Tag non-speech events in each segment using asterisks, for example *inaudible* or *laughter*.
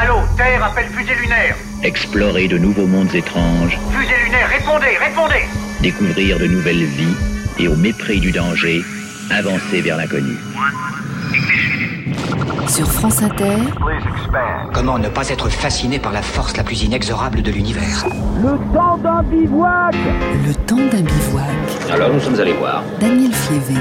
Allô, Terre appelle fusée lunaire. Explorer de nouveaux mondes étranges. Fusée lunaire, répondez, répondez. Découvrir de nouvelles vies et au mépris du danger, avancer vers l'inconnu. Sur France Inter, Comment ne pas être fasciné par la force la plus inexorable de l'univers le temps d'un bivouac. Alors nous sommes allés voir. Daniel Fievé.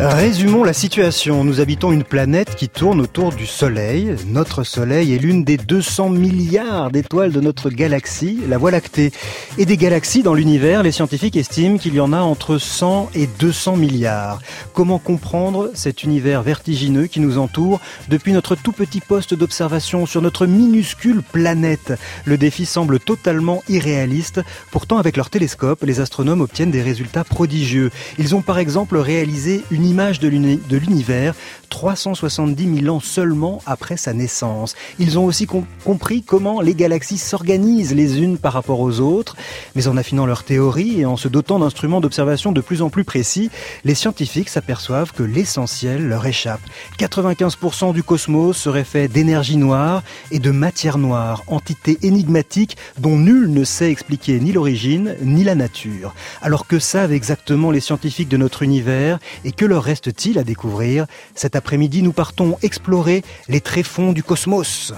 Résumons la situation. Nous habitons une planète qui tourne autour du Soleil. Notre Soleil est l'une des 200 milliards d'étoiles de notre galaxie, la Voie lactée. Et des galaxies dans l'univers, les scientifiques estiment qu'il y en a entre 100 et 200 milliards. Comment comprendre cet univers vertigineux qui nous entoure depuis notre tout petit poste d'observation sur notre minuscule planète? Le défi semble totalement irréaliste. Pourtant, avec leur télescope, les astronomes obtiennent des résultats prodigieux. Ils ont par exemple réalisé image de l'uni- de l'univers 370 000 ans seulement après sa naissance. Ils ont aussi com- compris comment les galaxies s'organisent les unes par rapport aux autres, mais en affinant leur théorie et en se dotant d'instruments d'observation de plus en plus précis, les scientifiques s'aperçoivent que l'essentiel leur échappe. 95% du cosmos serait fait d'énergie noire et de matière noire, entité énigmatique dont nul ne sait expliquer ni l'origine ni la nature. Alors que savent exactement les scientifiques de notre univers et que leur reste-t-il à découvrir Cet après-midi, nous partons explorer les tréfonds du cosmos.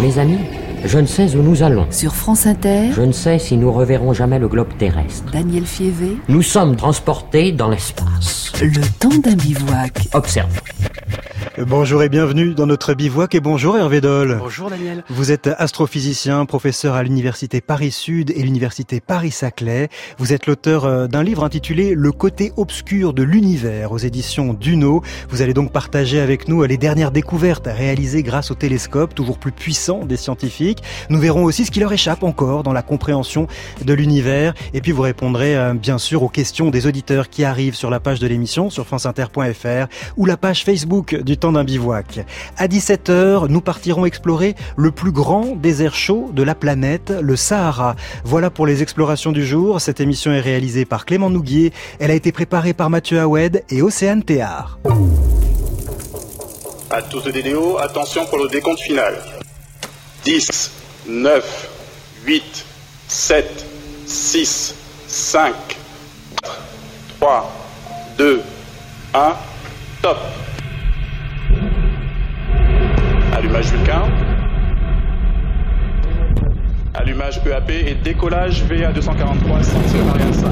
Mes amis, je ne sais où nous allons. Sur France Inter, Je ne sais si nous reverrons jamais le globe terrestre. Daniel Fievé. Nous sommes transportés dans l'espace. Le temps d'un bivouac. Observe. Bonjour et bienvenue dans notre bivouac et bonjour Hervé Doll. Bonjour Daniel. Vous êtes astrophysicien, professeur à l'université Paris-Sud et l'université Paris-Saclay. Vous êtes l'auteur euh, d'un livre intitulé Le côté obscur de l'univers aux éditions Duno. Vous allez donc partager avec nous les dernières découvertes réalisées grâce au télescope toujours plus puissant des scientifiques. Nous verrons aussi ce qui leur échappe encore dans la compréhension de l'univers. Et puis vous répondrez euh, bien sûr aux questions des auditeurs qui arrivent sur la page de l'émission sur franceinter.fr ou la page Facebook du temps d'un bivouac. À 17h, nous partirons explorer le plus grand désert chaud de la planète, le Sahara. Voilà pour les explorations du jour. Cette émission est réalisée par Clément Nouguier. Elle a été préparée par Mathieu Houed et Océane Théard. À tous de DDO, attention pour le décompte final. 10, 9, 8, 7, 6, 5, 4, 3, 2, 1, top. Allumage Vulcain. Allumage EAP et décollage VA 243, ceinture Ariane 5.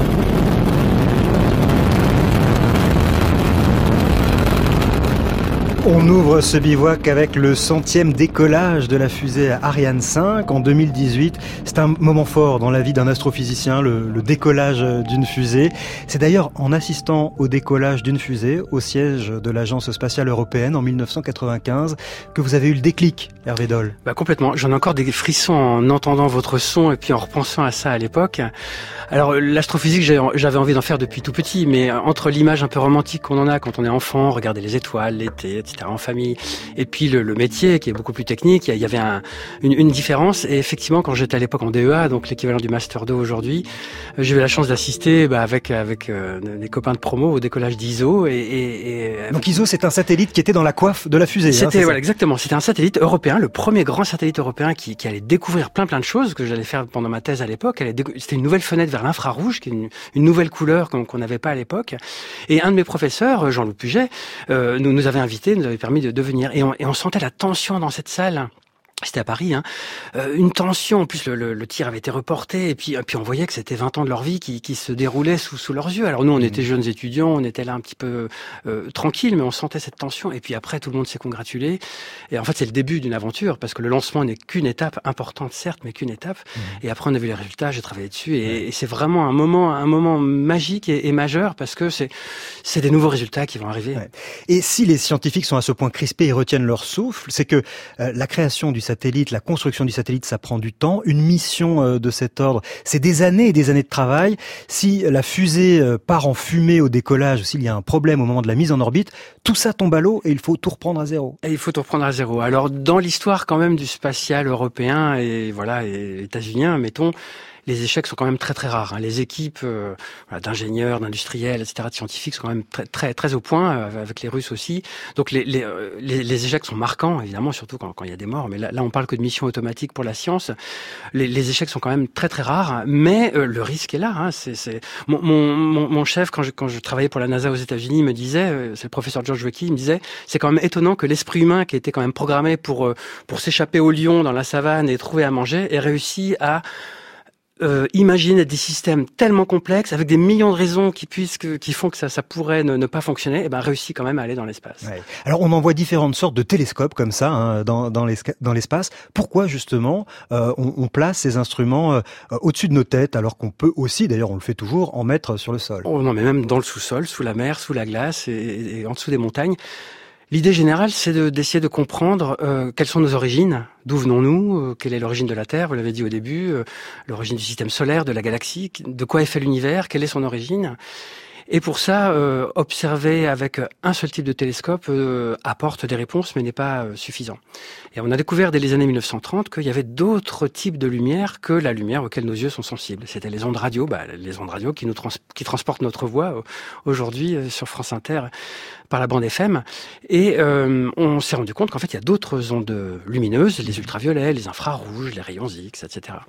On ouvre ce bivouac avec le centième décollage de la fusée Ariane 5 en 2018. C'est un moment fort dans la vie d'un astrophysicien, le, décollage d'une fusée. C'est d'ailleurs en assistant au décollage d'une fusée au siège de l'Agence spatiale européenne en 1995 que vous avez eu le déclic, Hervé Doll. Bah complètement. J'en ai encore des frissons en entendant votre son et puis en repensant à ça à l'époque. Alors l'astrophysique, j'avais envie d'en faire depuis tout petit, mais entre l'image un peu romantique qu'on en a quand on est enfant, regarder les étoiles, l'été, etc. en famille, et puis le, le métier qui est beaucoup plus technique, il y avait un- une, une différence. Et effectivement, quand j'étais à l'époque en DEA, donc l'équivalent du master 2 aujourd'hui, euh, j'ai eu la chance d'assister bah, avec avec euh, des copains de promo au décollage d'ISO et, et, et Donc ISO, c'est un satellite qui était dans la coiffe de la fusée. hein, c'était voilà exactement. C'était un satellite européen, le premier grand satellite européen qui, qui allait découvrir plein plein de choses que j'allais faire pendant ma thèse à l'époque. C'était une nouvelle fenêtre vers l'infrarouge, qui est une, une nouvelle couleur qu'on qu'on n'avait pas à l'époque. Et un de mes professeurs, Jean-Loup Puget, euh, nous nous avait invités, nous avait permis de, de venir. Et on, et on sentait la tension dans cette salle. C'était à Paris, hein. Euh, une tension. En plus, le, le, le tir avait été reporté, et puis, et puis on voyait que c'était 20 ans de leur vie qui, qui se déroulaient sous, sous leurs yeux. Alors nous, on était jeunes étudiants, on était là un petit peu euh, tranquille, mais on sentait cette tension. Et puis après, tout le monde s'est congratulé. Et en fait, c'est le début d'une aventure, parce que le lancement n'est qu'une étape importante, certes, mais qu'une étape. Et après, on a vu les résultats, j'ai travaillé dessus, et, et c'est vraiment un moment, un moment magique et, et majeur, parce que c'est, c'est des nouveaux résultats qui vont arriver. Ouais. Et si les scientifiques sont à ce point crispés et retiennent leur souffle, c'est que euh, la création du la construction du satellite, ça prend du temps. Une mission euh, de cet ordre, c'est des années et des années de travail. Si la fusée euh, part en fumée au décollage, s'il y a un problème au moment de la mise en orbite, tout ça tombe à l'eau et il faut tout reprendre à zéro. Et il faut tout reprendre à zéro. Alors, dans l'histoire quand même du spatial européen et voilà, et états-unien, mettons, les échecs sont quand même très très rares. Hein. Les équipes euh, voilà, d'ingénieurs, d'industriels, etc., de scientifiques sont quand même très très très au point, euh, avec les Russes aussi. Donc les, les, euh, les, les, échecs sont marquants, évidemment, surtout quand, quand il y a des morts. Mais là, là, on parle que de missions automatiques pour la science. Les, échecs sont quand même très très rares, mais euh, le risque est là. Hein. C'est. Mon, mon, mon, chef, quand je, quand je travaillais pour la NASA aux États-Unis, me disait, c'est le professeur George Weki, il me disait, c'est quand même étonnant que l'esprit humain, qui était quand même programmé pour pour s'échapper au lion dans la savane et trouver à manger, ait réussi à euh, imaginer des systèmes tellement complexes avec des millions de raisons qui puissent qui font que ça, ça pourrait ne, ne pas fonctionner, et ben réussit quand même à aller dans l'espace. Ouais. Alors on envoie différentes sortes de télescopes comme ça hein, dans, dans l'espace. Pourquoi justement euh, on, on, place ces instruments euh, au-dessus de nos têtes alors qu'on peut aussi, d'ailleurs on le fait toujours, en mettre sur le sol? Oh non, mais même dans le sous-sol, sous la mer, sous la glace et, et en dessous des montagnes. L'idée générale, c'est d'essayer de, de, comprendre euh, quelles sont nos origines, d'où venons-nous, euh, quelle est l'origine de la Terre, vous l'avez dit au début, euh, l'origine du système solaire, de la galaxie, de quoi est fait l'univers, quelle est son origine. Et pour ça, euh, observer avec un seul type de télescope euh, apporte des réponses, mais n'est pas euh, suffisant. Et on a découvert dès les années 1930 qu'il y avait d'autres types de lumière que la lumière auxquelles nos yeux sont sensibles. C'était les ondes radio, bah, les ondes radio qui nous trans qui transportent notre voix aujourd'hui sur France Inter par la bande FM. Et on s'est rendu compte qu'en fait, il y a d'autres ondes lumineuses, les ultraviolets, les infrarouges, les rayons X, etc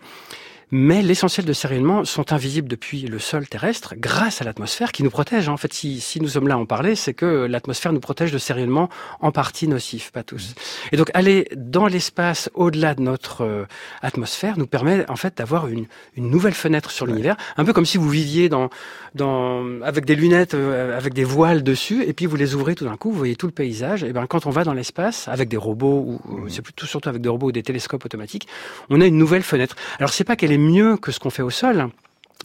mais l'essentiel de ces rayonnements sont invisibles depuis le sol terrestre grâce à l'atmosphère qui nous protège. En fait, si, si nous sommes là à en parler, c'est que l'atmosphère nous protège de ces rayonnements en partie nocifs, pas tous. Et donc aller dans l'espace au-delà de notre euh, atmosphère nous permet en fait d'avoir une, une nouvelle fenêtre sur l'univers, un peu comme si vous viviez dans, dans, avec des lunettes, euh, avec des voiles dessus, et puis vous les ouvrez tout d'un coup, vous voyez tout le paysage. Et ben quand on va dans l'espace avec des robots, ou c'est plutôt surtout avec des robots ou des télescopes automatiques, on a une nouvelle fenêtre. Alors c'est pas qu'elle est mieux que ce qu'on fait au sol.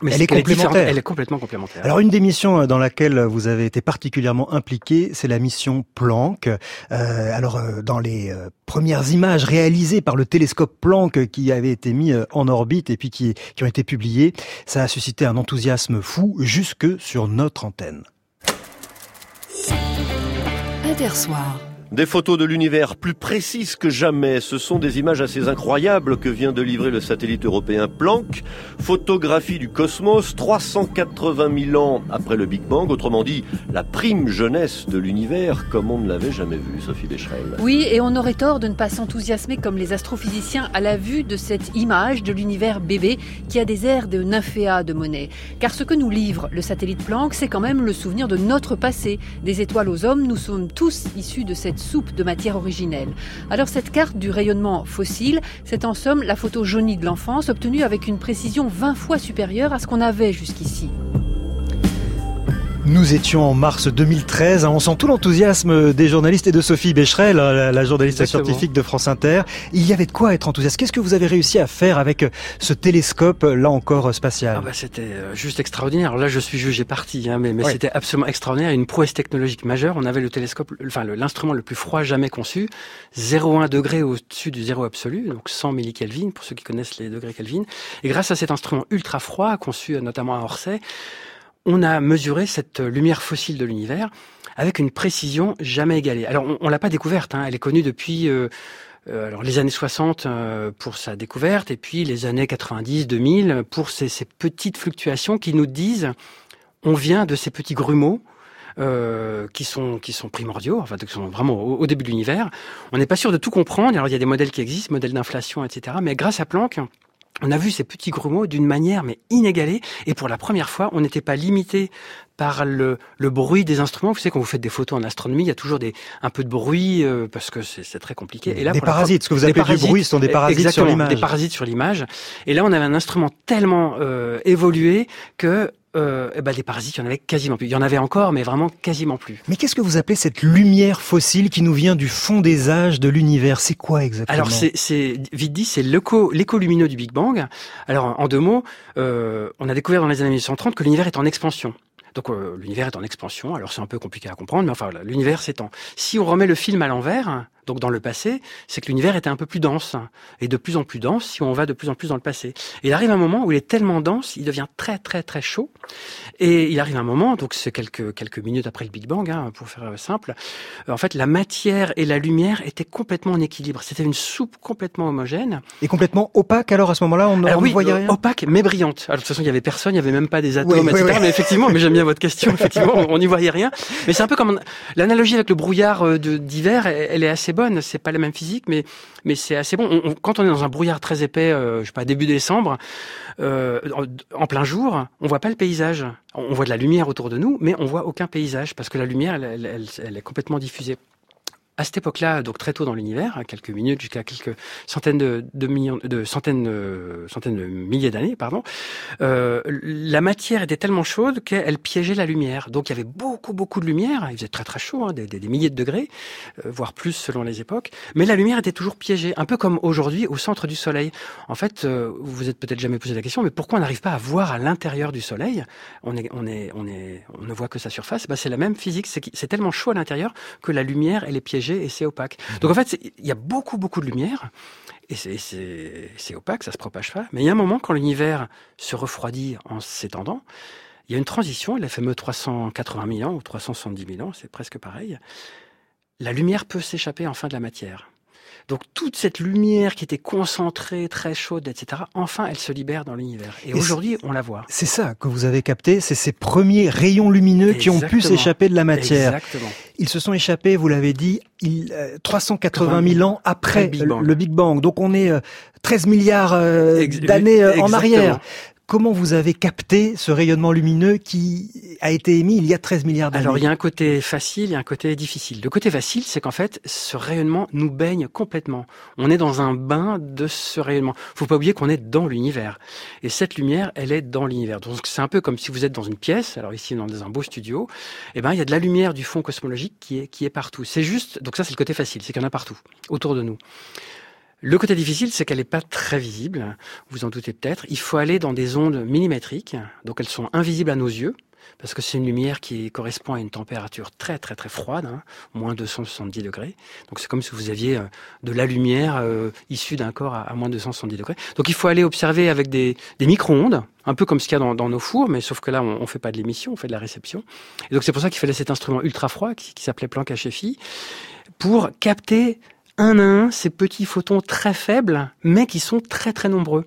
Mais elle est, complémentaire. Est elle est complètement complémentaire. Alors une des missions euh, dans laquelle vous avez été particulièrement impliqué, c'est la mission Planck. Euh, alors euh, dans les premières images réalisées par le télescope Planck qui avait été mis en orbite et puis qui, qui ont été publiées, ça a suscité un enthousiasme fou jusque sur notre antenne. Intersoir. Des photos de l'univers plus précises que jamais. Ce sont des images assez incroyables que vient de livrer le satellite européen Planck. Photographie du cosmos 380 000 ans après le Big Bang. Autrement dit, la prime jeunesse de l'univers comme on ne l'avait jamais vu, Sophie Becherel. Oui, et on aurait tort de ne pas s'enthousiasmer comme les astrophysiciens à la vue de cette image de l'univers bébé qui a des airs de nymphéa de Monet. Car ce que nous livre le satellite Planck, c'est quand même le souvenir de notre passé. Des étoiles aux hommes, nous sommes tous issus de cette soupe de matière originelle. Alors cette carte du rayonnement fossile, c'est en somme la photo jaunie de l'enfance obtenue avec une précision 20 fois supérieure à ce qu'on avait jusqu'ici. Nous étions en mars 2013. On sent tout l'enthousiasme des journalistes et de Sophie Becherel, la, la journaliste Exactement. scientifique de France Inter. Il y avait de quoi être enthousiaste. Qu'est-ce que vous avez réussi à faire avec ce télescope, là encore spatial? Ah bah C'était juste extraordinaire. Là, je suis jugé parti, hein, mais, mais ouais. c'était absolument extraordinaire. Une prouesse technologique majeure. On avait le télescope, enfin l'instrument le, le plus froid jamais conçu, 0,1 degré au-dessus du zéro absolu, donc 100 millikelvin pour ceux qui connaissent les degrés Kelvin. Et grâce à cet instrument ultra froid, conçu notamment à Orsay, on a mesuré cette lumière fossile de l'univers avec une précision jamais égalée. Alors on, on l'a pas découverte, hein, elle est connue depuis euh, euh, alors les années 60 euh, pour sa découverte et puis les années 90-2000 pour ces, ces, petites fluctuations qui nous disent on vient de ces petits grumeaux. Euh, qui sont qui sont primordiaux, enfin qui sont vraiment au, au début de l'univers. On n'est pas sûr de tout comprendre. Alors il y a des modèles qui existent, modèles d'inflation, etc. Mais grâce à Planck, on a vu ces petits grumeaux d'une manière mais inégalée et pour la première fois on n'était pas limité par le, le, bruit des instruments. Vous savez, quand vous faites des photos en astronomie, il y a toujours des, un peu de bruit euh, parce que c'est très compliqué. Et là, des parasites, ce que vous appelez du bruit, ce sont des parasites sur l'image. Des parasites sur l'image. Et là, on avait un instrument tellement euh, évolué que euh, eh ben, les parasites, il y en avait quasiment plus. Il y en avait encore, mais vraiment quasiment plus. Mais qu'est-ce que vous appelez cette lumière fossile qui nous vient du fond des âges de l'univers? C'est quoi exactement? Alors, c'est vite dit, c'est l'écho lumineux du Big Bang. Alors, en deux mots, euh, on a découvert dans les années 1930 que l'univers est en expansion. Donc euh, l'univers est en expansion, alors c'est un peu compliqué à comprendre, mais enfin l'univers s'étend. Si on remet le film à l'envers, donc dans le passé, c'est que l'univers était un peu plus dense, et de plus en plus dense si on va de plus en plus dans le passé. Et il arrive un moment où il est tellement dense, il devient très très très chaud, et il arrive un moment, donc c'est quelques, quelques minutes après le Big Bang, hein, pour faire euh, simple, euh, en fait la matière et la lumière étaient complètement en équilibre, c'était une soupe complètement homogène. Et complètement opaque alors à ce moment-là, on, Alors on oui, ne voyait rien opaque mais brillante. Alors de toute façon, il y avait personne, il y avait même pas des atomes, Oui, etc. oui. Mais effectivement, mais j'aime bien votre question. *laughs* Effectivement, on n'y voyait rien. Mais c'est un peu comme l'analogie avec le brouillard euh, d'hiver. Elle est assez bonne. C'est pas la même physique, mais c'est assez bon. On- on- quand on est dans un brouillard très épais, euh, je sais pas début décembre, euh, en, plein jour, on voit pas le paysage. On voit de la lumière autour de nous, mais on voit aucun paysage parce que la lumière, elle est complètement diffusée. À cette époque-là, donc très tôt dans l'univers, à quelques minutes jusqu'à quelques centaines de, de millions, de centaines, euh, centaines de milliers d'années, pardon, euh, la matière était tellement chaude qu'elle piégeait la lumière. Donc il y avait beaucoup, beaucoup de lumière. Il faisait très, très chaud, hein, des, milliers de degrés, euh, voire plus selon les époques. Mais la lumière était toujours piégée, un peu comme aujourd'hui au centre du Soleil. En fait, vous vous êtes peut-être jamais posé la question, mais pourquoi on n'arrive pas à voir à l'intérieur du Soleil? On, ne voit que sa surface. Bah, c'est la même physique. C'est que- c'est tellement chaud à l'intérieur que la lumière, elle est piégée et c'est opaque. Donc en fait, il y a beaucoup, beaucoup de lumière. Et c'est opaque, ça se propage pas. Mais il y a un moment, quand l'univers se refroidit en s'étendant, il y a une transition, les fameux 380 000 ans ou 370 000 ans, c'est presque pareil. La lumière peut s'échapper enfin de la matière. Donc toute cette lumière qui était concentrée, très chaude, etc., enfin elle se libère dans l'univers. Et, Et aujourd'hui, on la voit. C'est ça que vous avez capté, c'est ces premiers rayons lumineux qui ont pu s'échapper de la matière. Exactement. Ils se sont échappés, vous l'avez dit, il, euh, 380 000 ans après Le Big Bang. le Big Bang. Donc on est euh, 13 milliards euh, d'années euh, en arrière. Comment vous avez capté ce rayonnement lumineux qui a été émis il y a 13 milliards d'années? Alors il y a un côté facile, a un côté difficile. Le côté facile, c'est qu'en fait, ce rayonnement nous baigne complètement. On est dans un bain de ce rayonnement. Faut pas oublier qu'on est dans l'univers. Et cette lumière, elle est dans l'univers. Donc c'est un peu comme si vous êtes dans une pièce, alors ici dans un beau studio, eh ben il y a de la lumière du fond cosmologique qui est qui est partout. C'est juste donc ça c'est le côté facile, c'est qu'il y en a partout autour de nous. Le côté difficile, c'est qu'elle n'est pas très visible, vous en doutez peut-être. Il faut aller dans des ondes millimétriques, donc elles sont invisibles à nos yeux, parce que c'est une lumière qui correspond à une température très très très froide, hein, moins 270 degrés. Donc c'est comme si vous aviez euh, de la lumière euh, issue d'un corps à, à moins 270 degrés. Donc il faut aller observer avec des, des micro-ondes, un peu comme ce qu'il y a dans, dans nos fours, mais sauf que là on, on fait pas de l'émission, on fait de la réception. Et donc c'est pour ça qu'il fallait cet instrument ultra froid qui, qui s'appelait Planck HFI pour capter un à un ces petits photons très faibles, mais qui sont très très nombreux.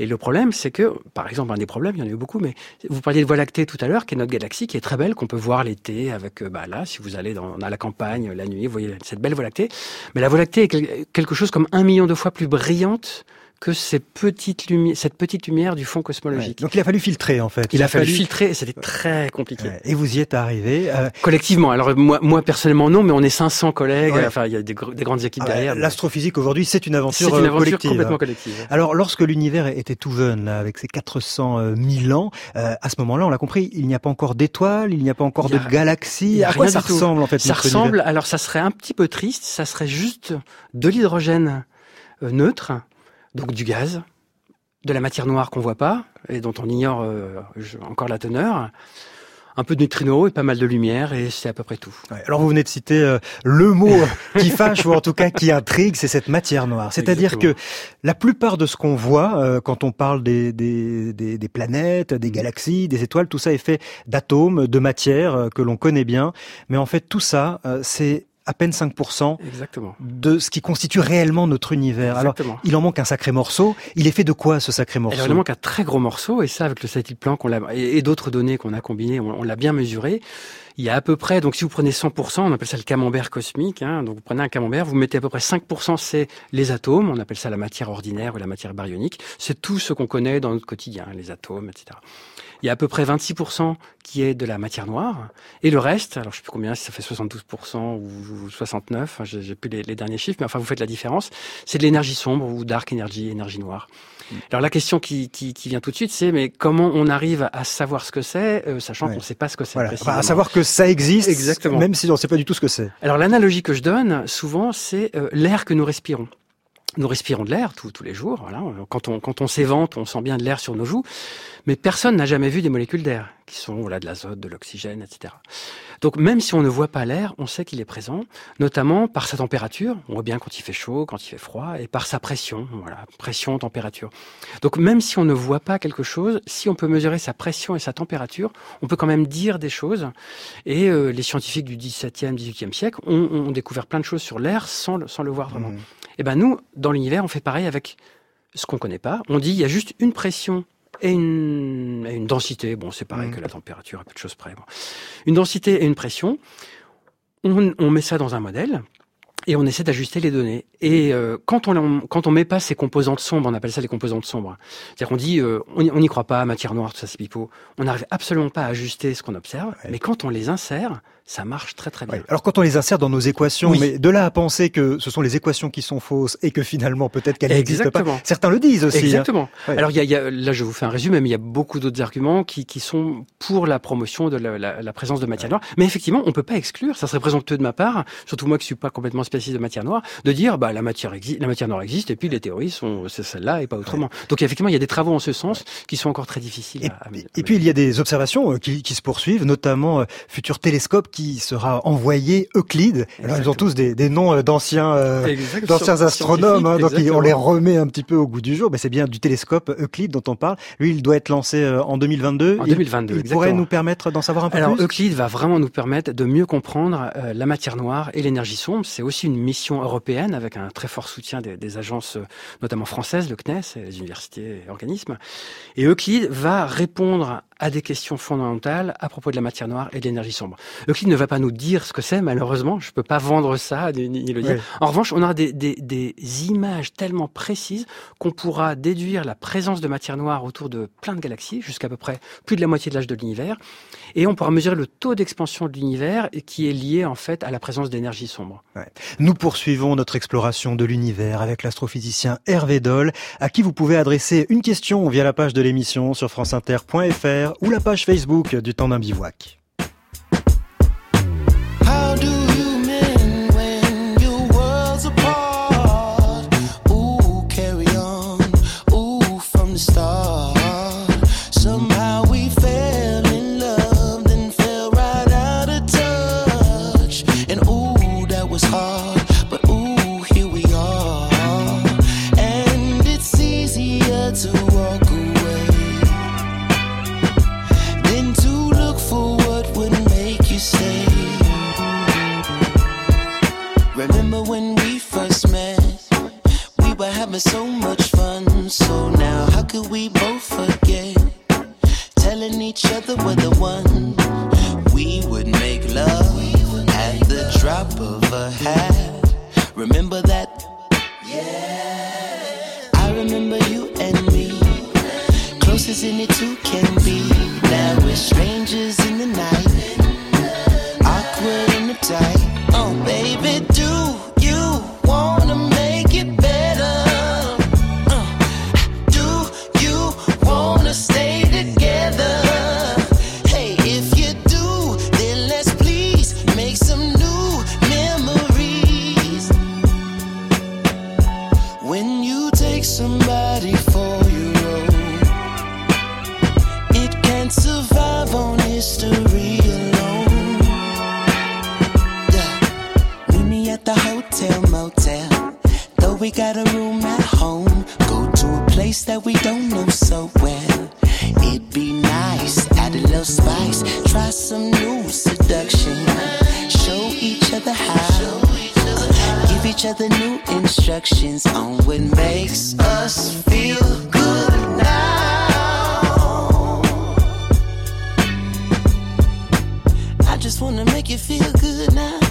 Et le problème, c'est que, par exemple, un des problèmes, il y en a eu beaucoup, mais vous parliez de Voie lactée tout à l'heure, qui est notre galaxie, qui est très belle, qu'on peut voir l'été avec, euh, bah là, si vous allez dans, à la campagne la nuit, vous voyez cette belle Voie lactée. Mais la Voie lactée est quel- quelque chose comme un million de fois plus brillante que ces petites lumi- cette petite lumière du fond Ouais. cosmologique. Donc il a fallu filtrer en fait. Il a fallu filtrer et c'était très compliqué. Ouais. Et vous y êtes arrivé. Euh, Collectivement, alors moi, moi personnellement non, mais on est 500 collègues, Ouais. enfin il y a des, gr- des grandes équipes ah derrière. L'astrophysique aujourd'hui, c'est une C'est aventure, une euh, aventure collective. complètement collective. Alors, lorsque l'univers était tout jeune, avec ses 400 000 ans, euh, à ce moment-là, on l'a compris, il n'y a pas encore d'étoiles, il n'y a pas encore de galaxies. À quoi ça tout. ressemble en fait Ça ressemble, alors ça serait un petit peu triste, ça serait juste de l'hydrogène neutre, donc du gaz, de la matière noire qu'on voit pas et dont on ignore euh, encore la teneur, un peu de neutrinos et pas mal de lumière et c'est à peu près tout. Ouais, Alors, vous venez de citer euh, le mot qui *laughs* fâche ou en tout cas qui intrigue, c'est cette matière noire. C'est-à-dire que la plupart de ce qu'on voit euh, quand on parle des, des, des, des planètes, des galaxies, des étoiles, tout ça est fait d'atomes, de matière euh, que l'on connaît bien. Mais en fait, tout ça, euh, c'est à peine 5% Exactement. de ce qui constitue réellement notre univers. Alors, il en manque un sacré morceau. Il est fait de quoi ce sacré morceau Alors, il manque un très gros morceau, et ça, avec le satellite l'a- et, et d'autres données qu'on a combinées, on, on l'a bien mesuré. Il y a à peu près, donc si vous prenez 100%, on appelle ça le camembert cosmique, hein, donc vous prenez un camembert, vous mettez à peu près 5%, c'est les atomes, on appelle ça la matière ordinaire ou la matière baryonique, c'est tout ce qu'on connaît dans notre quotidien, les atomes, etc. Il y a à peu près 26% qui est de la matière noire, et le reste, alors je sais plus combien, si ça fait 72% ou 69, enfin, j'ai j'ai plus les, les derniers chiffres, mais enfin vous faites la différence, c'est de l'énergie sombre ou dark energy, énergie noire. Alors la question qui, qui, qui vient tout de suite, c'est mais comment on arrive à savoir ce que c'est, euh, sachant Ouais. qu'on ne sait pas ce que c'est Voilà. Enfin, à savoir que ça existe, Exactement. même si on ne sait pas du tout ce que c'est. Alors l'analogie que je donne souvent, c'est euh, l'air que nous respirons. Nous respirons de l'air tous les jours. Voilà. Quand on, quand on s'évente, on sent bien de l'air sur nos joues. Mais personne n'a jamais vu des molécules d'air, qui sont voilà, de l'azote, de l'oxygène, etc. Donc même si on ne voit pas l'air, on sait qu'il est présent, notamment par sa température. On voit bien quand il fait chaud, quand il fait froid, et par sa pression. Voilà, pression, température. Donc même si on ne voit pas quelque chose, si on peut mesurer sa pression et sa température, on peut quand même dire des choses. Et euh, les scientifiques du 17e, 18e siècle ont, ont, découvert plein de choses sur l'air sans, sans le voir vraiment. Mmh. Et ben nous, dans l'univers, on fait pareil avec ce qu'on connaît pas. On dit il y a juste une pression et une, et une densité. Bon, c'est pareil mmh. que la température, à peu de choses près. Bon. Une densité et une pression. On, on met ça dans un modèle et on essaie d'ajuster les données. Et euh, quand on quand on met pas ces composantes sombres, on appelle ça les composantes sombres. C'est-à-dire qu'on dit euh, on n'y croit pas, matière noire, tout ça c'est pipeau. On n'arrive absolument pas à ajuster ce qu'on observe. Ouais. Mais quand on les insère, ça marche très très bien. Ouais. Alors quand on les insère dans nos équations, oui. mais de là à penser que ce sont les équations qui sont fausses et que finalement peut-être qu'elles n'existent pas, certains le disent aussi. hein. Exactement. Hein. Ouais. Alors il y, a, y a, là je vous fais un résumé, mais il y a beaucoup d'autres arguments qui, qui sont pour la promotion de la, la, la présence de matière noire. Mais effectivement, on peut pas exclure, ça serait présomptueux de ma part, surtout moi qui suis pas complètement spécialiste de matière noire, de dire bah la matière existe, la matière noire existe et puis les théories sont c'est celle-là et pas autrement. Donc effectivement, il y a des travaux en ce sens qui sont encore très difficiles. Et, à, à, et puis il y a des observations euh, qui, qui se poursuivent, notamment euh, futur télescope qui sera en envoyé Euclide. Alors, ils ont tous des, des noms euh, d'anciens euh, d'anciens astronomes, hein, donc on les remet un petit peu au goût du jour. Mais c'est bien du télescope Euclide dont on parle. Lui, il doit être lancé en 2022. En 2022, il, il pourrait nous permettre d'en savoir un peu Alors, plus? Euclide va vraiment nous permettre de mieux comprendre euh, la matière noire et l'énergie sombre. C'est aussi une mission européenne avec un très fort soutien des, agences, notamment françaises, le CNES, les universités et organismes. Et Euclide va répondre à des questions fondamentales à propos de la matière noire et de l'énergie sombre. Euclide ne va pas nous dire ce que c'est, malheureusement. Je peux pas vendre ça, ni, ni le dire. Oui. En revanche, on aura des, des, des images tellement précises qu'on pourra déduire la présence de matière noire autour de plein de galaxies, jusqu'à peu près plus de la moitié de l'âge de l'univers. Et on pourra mesurer le taux d'expansion de l'univers qui est lié, en fait, à la présence d'énergie sombre. Ouais. Nous poursuivons notre exploration de l'univers avec l'astrophysicien Hervé Doll, à qui vous pouvez adresser une question via la page de l'émission sur franceinter.fr ou la page Facebook du temps d'un bivouac. Each other new instructions on what makes us feel good now. I just wanna make you feel good now.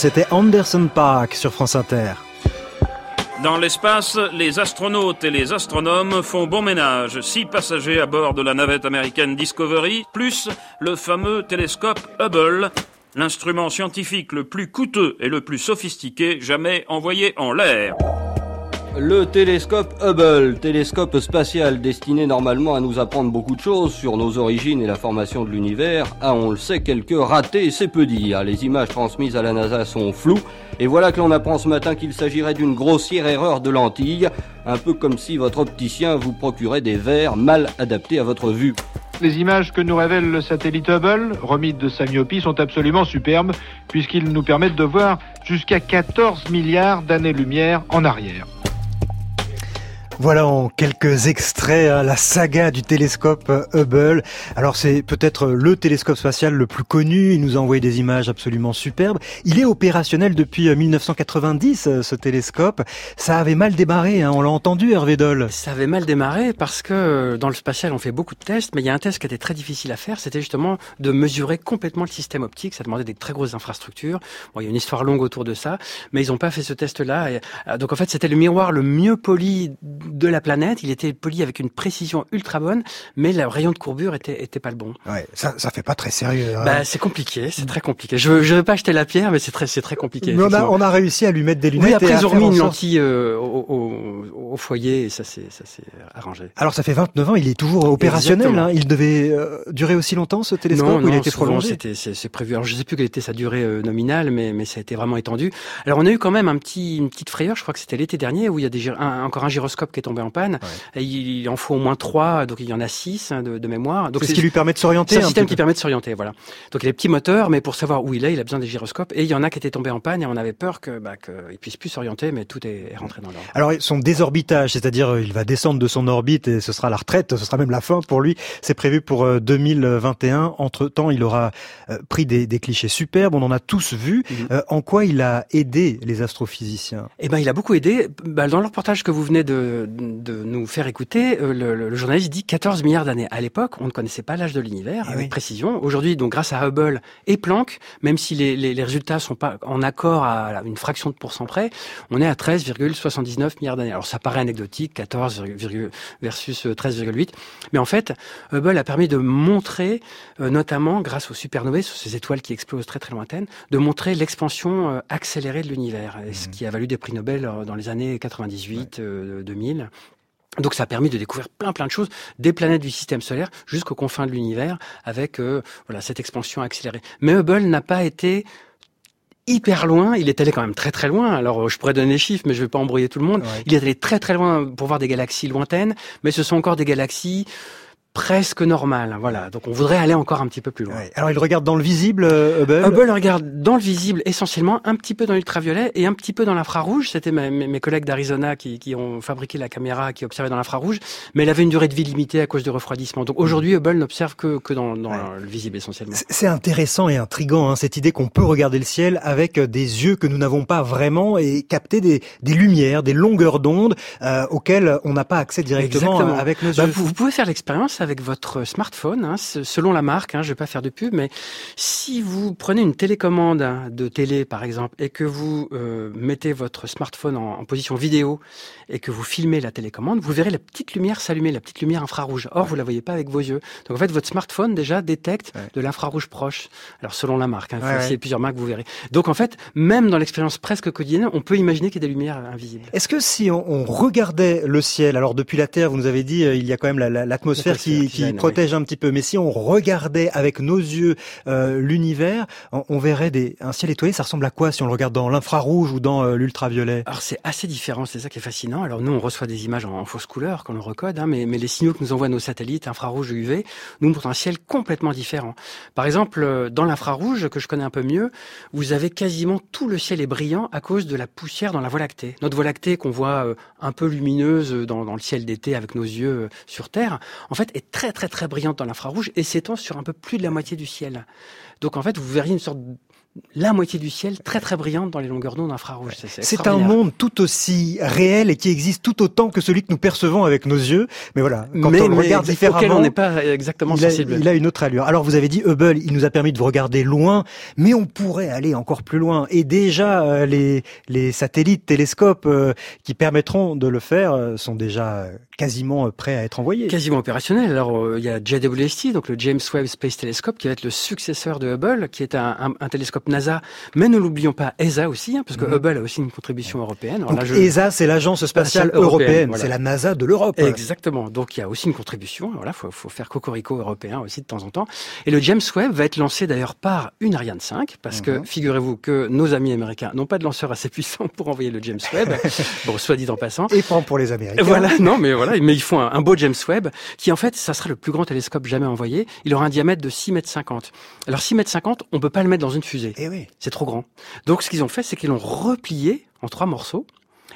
C'était Anderson Park sur France Inter. Dans l'espace, les astronautes et les astronomes font bon ménage. Six passagers à bord de la navette américaine Discovery, plus le fameux télescope Hubble, l'instrument scientifique le plus coûteux et le plus sophistiqué jamais envoyé en l'air. Le télescope Hubble, télescope spatial destiné normalement à nous apprendre beaucoup de choses sur nos origines et la formation de l'univers, a on le sait quelques ratés, c'est peu dire. Les images transmises à la NASA sont floues, et voilà que l'on apprend ce matin qu'il s'agirait d'une grossière erreur de lentille, un peu comme si votre opticien vous procurait des verres mal adaptés à votre vue. Les images que nous révèle le satellite Hubble, remis de sa myopie, sont absolument superbes, puisqu'ils nous permettent de voir jusqu'à 14 milliards d'années-lumière en arrière. Voilà en quelques extraits hein, la saga du télescope euh, Hubble. Alors c'est peut-être le télescope spatial le plus connu. Il nous a envoyé des images absolument superbes. Il est opérationnel depuis 1990, euh, ce télescope. Ça avait mal démarré, hein, on l'a entendu, Hervé Doll. Ça avait mal démarré parce que euh, dans le spatial, on fait beaucoup de tests, mais il y a un test qui était très difficile à faire. C'était justement de mesurer complètement le système optique. Ça demandait des très grosses infrastructures. Bon, il y a une histoire longue autour de ça, mais ils n'ont pas fait ce test-là. Donc en fait, c'était le miroir le mieux poli de la planète. Il était poli avec une précision ultra bonne, mais le rayon de courbure était, était pas le bon. Ouais, ça, ça fait pas très sérieux. Hein. Bah, c'est compliqué, c'est très compliqué. Je, je veux pas acheter la pierre, mais c'est très, c'est très compliqué. Mais on a, on a réussi à lui mettre des lunettes. Oui, après ils ont remis une lentille euh, au, au, au foyer et ça s'est, ça s'est arrangé. Alors ça fait 29 ans, il est toujours opérationnel. Hein. Il devait euh, durer aussi longtemps ce télescope non, ou il a non, été souvent, prolongé C'était, c'est, c'est prévu. Alors je sais plus quelle était sa durée euh, nominale, mais, mais ça a été vraiment étendu. Alors on a eu quand même un petit, une petite frayeur. Je crois que c'était l'été dernier où il y a des, un- encore un gyroscope qui est tombé en panne. Et il, en faut au moins trois, donc il y en a six hein, de, de mémoire. Donc C'est ce qui lui permet de s'orienter C'est un système qui permet de s'orienter, voilà. Donc il a des petits moteurs, mais pour savoir où il est, il a besoin des gyroscopes. Et il y en a qui étaient tombés en panne et on avait peur que, bah, qu'il puisse plus s'orienter, mais tout est, est rentré dans l'ordre. Alors son désorbitage, c'est-à-dire euh, il va descendre de son orbite et ce sera la retraite, ce sera même la fin pour lui. C'est prévu pour euh, 2021. Entre temps, il aura euh, pris des, des clichés superbes. On en a tous vu. Mhm. Euh, en quoi il a aidé les astrophysiciens? Eh ben, il a beaucoup aidé. Bah, dans le reportage que vous venez de, de nous faire écouter, euh, le, journaliste dit 14 milliards d'années. À l'époque, on ne connaissait pas l'âge de l'univers Eh avec oui. précision. Aujourd'hui, donc grâce à Hubble et Planck, même si les, les, les résultats sont pas en accord à une fraction de pourcent près, on est à 13,79 milliards d'années. Alors ça paraît anecdotique, 14 virgule- versus euh, 13,8, mais en fait, Hubble a permis de montrer, euh, notamment grâce aux supernovae, sur ces étoiles qui explosent très très lointaines, de montrer l'expansion euh, accélérée de l'univers, ce qui a valu des prix Nobel euh, dans les années 98, euh, 2000. Donc ça a permis de découvrir plein plein de choses, des planètes du système solaire jusqu'aux confins de l'univers, avec euh, voilà cette expansion accélérée. Mais Hubble n'a pas été hyper loin, il est allé quand même très très loin. Alors euh, je pourrais donner les chiffres, mais je vais pas embrouiller tout le monde. Il est allé très très loin pour voir des galaxies lointaines, mais ce sont encore des galaxies presque normales. Voilà, donc on voudrait aller encore un petit peu plus loin. Alors il regarde dans le visible, euh, Hubble. Hubble regarde dans le visible essentiellement, un petit peu dans l'ultraviolet et un petit peu dans l'infrarouge. C'était mes, collègues d'Arizona qui, qui ont fabriqué la caméra qui observait dans l'infrarouge, mais elle avait une durée de vie limitée à cause du refroidissement. Donc aujourd'hui, Hubble n'observe que, que dans, dans le visible essentiellement. C'est intéressant et intrigant hein, cette idée qu'on peut regarder le ciel avec euh, des yeux que nous n'avons pas vraiment et capter des, des lumières, des longueurs d'onde euh, auxquelles on n'a pas accès directement Exactement. avec nos Bah, yeux. vous, vous pouvez faire l'expérience avec votre smartphone, hein, selon la marque. Hein, je vais pas faire de pub, mais si vous prenez une télécommande hein, de télé, par exemple, et que vous euh, mettez votre smartphone en, en position vidéo et que vous filmez la télécommande, vous verrez la petite lumière s'allumer, la petite lumière infrarouge. Or, vous la voyez pas avec vos yeux. Donc, en fait, votre smartphone déjà détecte de l'infrarouge proche. Alors, selon la marque, hein, il faut Ouais, plusieurs marques, vous verrez. Donc, en fait, même dans l'expérience presque quotidienne, on peut imaginer qu'il y a des lumières invisibles. Est-ce que si on, on regardait le ciel, alors depuis la Terre, vous nous avez dit, euh, il y a quand même la- la- l'atmosphère qui, L'atmosphère qui qui protège un petit peu, mais si on regardait avec nos yeux euh, l'univers, on, on verrait des, un ciel étoilé. Ça ressemble à quoi si on le regarde dans l'infrarouge ou dans euh, l'ultraviolet? Alors c'est assez différent, c'est ça qui est fascinant. Alors nous on reçoit des images en, en fausse couleur quand on recode, hein, mais, mais les signaux que nous envoient nos satellites infrarouge et UV nous montrent un ciel complètement différent. Par exemple, euh, dans l'infrarouge que je connais un peu mieux, vous avez quasiment tout le ciel est brillant à cause de la poussière dans la Voie lactée. Notre Voie lactée qu'on voit un peu lumineuse dans, dans le ciel d'été avec nos yeux sur Terre, en fait est très très très brillante dans l'infrarouge et s'étend sur un peu plus de la moitié du ciel. Donc en fait vous verriez une sorte la moitié du ciel très très brillante dans les longueurs d'onde infrarouges. C'est un monde tout aussi réel et qui existe tout autant que celui que nous percevons avec nos yeux. Mais voilà, quand mais, on le regarde mais différemment, on n'est pas exactement il a, sensible. il a une autre allure. Alors vous avez dit Hubble, il nous a permis de regarder loin, mais on pourrait aller encore plus loin. Et déjà, euh, les, les satellites, télescopes euh, qui permettront de le faire euh, sont déjà quasiment euh, prêts à être envoyés. Quasiment opérationnel. Alors euh, il y a JWST, donc le James Webb Space Telescope, qui va être le successeur de Hubble, qui est un, un, un télescope NASA. Mais ne l'oublions pas, ESA aussi, hein, parce que Mhm. Hubble a aussi une contribution européenne. Alors Donc là, je- ESA, c'est l'agence spatiale Spatiale européenne, européenne, voilà. c'est la NASA de l'Europe. Exactement. Donc il y a aussi une contribution. Voilà, faut, faut faire cocorico européen aussi de temps en temps. Et le James Webb va être lancé d'ailleurs par une Ariane 5, parce que Mhm. figurez-vous que nos amis américains n'ont pas de lanceur assez puissant pour envoyer le James Webb. *laughs* bon, soit dit en passant. Et pas pour les Américains. Voilà, non, mais voilà, mais ils font un, un beau James Webb qui en fait, ça sera le plus grand télescope jamais envoyé. Il aura un diamètre de 6 mètres 50. Alors 6 mètres 50, on peut pas le mettre dans une fusée. Eh oui. C'est trop grand. Donc ce qu'ils ont fait, c'est qu'ils l'ont replié en trois morceaux.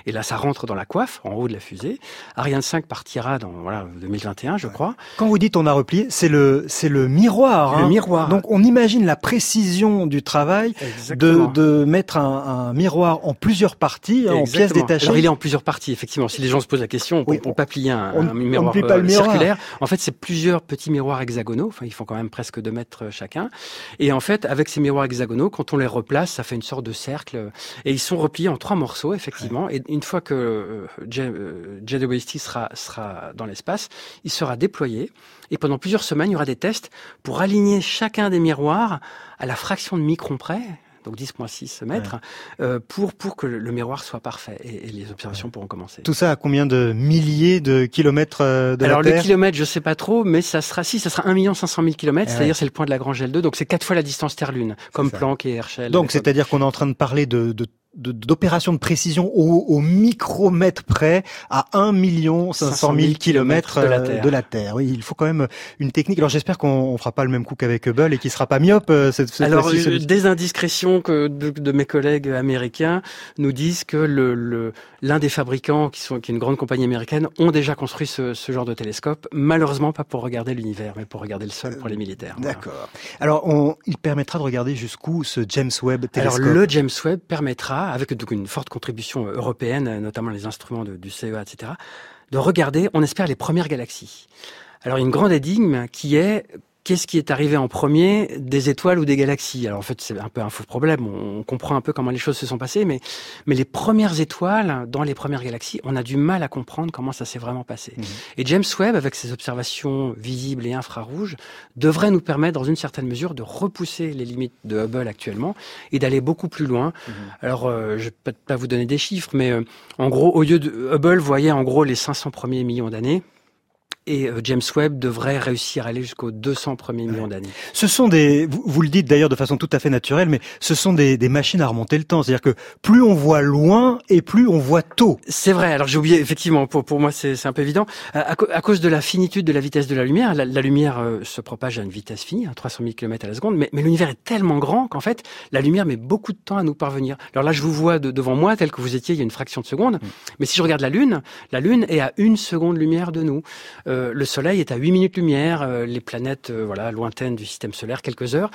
Et là, ça rentre dans la coiffe, en haut de la fusée. Ariane 5 partira dans voilà 2021, je crois. Quand vous dites on a replié, c'est le c'est le miroir. Le hein. miroir. Donc on imagine la précision du travail de, de mettre un, un miroir en plusieurs parties, hein, en pièces détachées. Alors il est en plusieurs parties, effectivement. Si les gens se posent la question, on Oui, ne peut pas plier un, on- un on ne miroir, plie pas le euh, miroir. circulaire. En fait, c'est plusieurs petits miroirs hexagonaux. Enfin, ils font quand même presque 2 mètres euh, chacun. Et en fait, avec ces miroirs hexagonaux, quand on les replace, ça fait une sorte de cercle. Et ils sont repliés en trois morceaux, effectivement. Et une fois que euh, J- euh, JWST sera, sera dans l'espace, il sera déployé. Et pendant plusieurs semaines, il y aura des tests pour aligner chacun des miroirs à la fraction de micron près donc 10.6 mètres, euh, pour, pour que le, le miroir soit parfait et, et les observations pourront commencer. Tout ça à combien de milliers de kilomètres euh, de Alors la le Terre? kilomètre, je sais pas trop, mais ça sera si, ça sera 1 500 000 kilomètres, Ah c'est-à-dire c'est le point de la Grange L2, donc c'est quatre fois la distance Terre-Lune, comme ça. Planck et Herschel. Donc c'est-à-dire qu'on est en train de parler de de- d'opérations de précision au, au micromètre près à 1 million 500 000 kilomètres de la euh, Terre. de la Terre. Oui, il faut quand même une technique. Alors j'espère qu'on on fera pas le même coup qu'avec Hubble et qu'il sera pas myope euh, cette, cette Alors, euh, des indiscrétions que de, de mes collègues américains nous disent que le, le- l'un des fabricants, qui, sont, qui est une grande compagnie américaine, ont déjà construit ce, ce genre de télescope. Malheureusement, pas pour regarder l'univers, mais pour regarder le sol pour les militaires. Voilà. D'accord. Alors on, il permettra de regarder jusqu'où ce James Webb Alors télescope? le James Webb permettra, avec une forte contribution européenne, notamment les instruments du CEA, etc., de regarder, on espère, les premières galaxies. Alors une grande énigme qui est qu'est-ce qui est arrivé en premier, des étoiles ou des galaxies? Alors en fait c'est un peu un faux problème, on, comprend un peu comment les choses se sont passées, mais, mais les premières étoiles dans les premières galaxies, on a du mal à comprendre comment ça s'est vraiment passé. Et James Webb, avec ses observations visibles et infrarouges, devrait nous permettre, dans une certaine mesure, de repousser les limites de Hubble actuellement et d'aller beaucoup plus loin. Alors, euh, je vais peut-être pas vous donner des chiffres, mais euh, en gros, au lieu de Hubble voyait en gros les 500 premiers millions d'années. Et euh, James Webb devrait réussir à aller jusqu'aux 200 premiers millions d'années. Ce sont des, vous, vous le dites d'ailleurs de façon tout à fait naturelle, mais ce sont des, des machines à remonter le temps. C'est-à-dire que plus on voit loin et plus on voit tôt. C'est vrai. Alors j'ai oublié. Effectivement, pour pour moi c'est un peu évident. À, à cause de la finitude de la vitesse de la lumière, la, la lumière euh, se propage à une vitesse finie, à 300 000 km à la seconde. Mais mais l'univers est tellement grand qu'en fait la lumière met beaucoup de temps à nous parvenir. Alors là, je vous vois de- devant moi tel que vous étiez il y a une fraction de seconde. Mais si je regarde la Lune, la Lune est à une seconde lumière de nous. Euh, le Soleil est à 8 minutes lumière. euh, les planètes euh, voilà lointaines du système solaire quelques heures.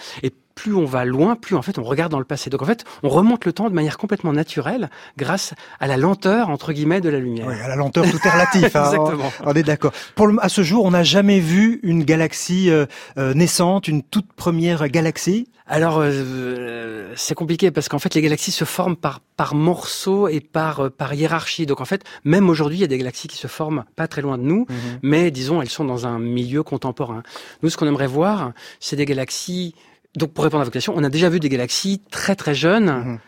Plus on va loin, plus en fait on regarde dans le passé. Donc en fait, on remonte le temps de manière complètement naturelle grâce à la lenteur entre guillemets de la lumière. Oui, à la lenteur, tout est relatif. *laughs* hein. Exactement. On, on est d'accord. Pour le, à ce jour, on n'a jamais vu une galaxie euh, euh, naissante, une toute première galaxie? Alors euh, c'est compliqué parce qu'en fait les galaxies se forment par par morceaux et par euh, par hiérarchie. Donc en fait même aujourd'hui il y a des galaxies qui se forment pas très loin de nous, mais disons elles sont dans un milieu contemporain. Nous ce qu'on aimerait voir c'est des galaxies. Donc pour répondre à votre question, on a déjà vu des galaxies très très jeunes.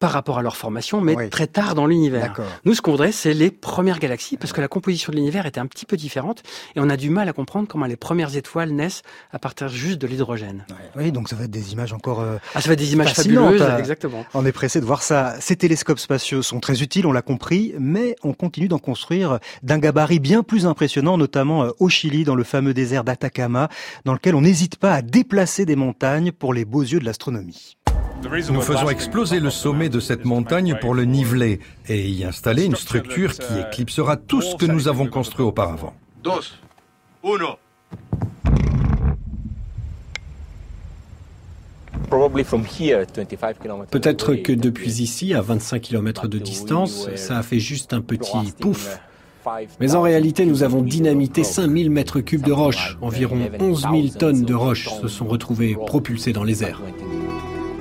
Par rapport à leur formation, mais Oui. très tard dans l'univers. Nous, ce qu'on voudrait, c'est les premières galaxies, parce que la composition de l'univers était un petit peu différente, et on a du mal à comprendre comment les premières étoiles naissent à partir juste de l'hydrogène. Oui, donc ça va être des images encore. euh, Ah, ça va être des images fabuleuses, exactement. On est pressé de voir ça. Ces télescopes spatiaux sont très utiles, on l'a compris, mais on continue d'en construire d'un gabarit bien plus impressionnant, notamment euh, au Chili, dans le fameux désert d'Atacama, dans lequel on n'hésite pas à déplacer des montagnes pour les beaux yeux de l'astronomie. Nous faisons exploser le sommet de cette montagne pour le niveler et y installer une structure qui éclipsera tout ce que nous avons construit auparavant. Dos, uno. Peut-être que depuis ici, à 25 km de distance, ça a fait juste un petit pouf. Mais en réalité, nous avons dynamité 5000 mètres cubes de roches. Environ 11 000 tonnes de roches se sont retrouvées propulsées dans les airs.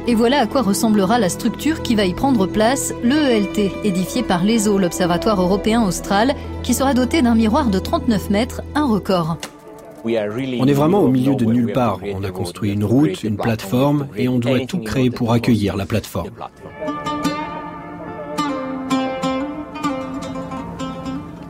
Et voilà à quoi ressemblera la structure qui va y prendre place, l'EELT, édifié par l'ESO, l'Observatoire européen austral, qui sera doté d'un miroir de 39 mètres, un record. On est vraiment au milieu de nulle part. On a construit une route, une plateforme, et on doit tout créer pour accueillir la plateforme.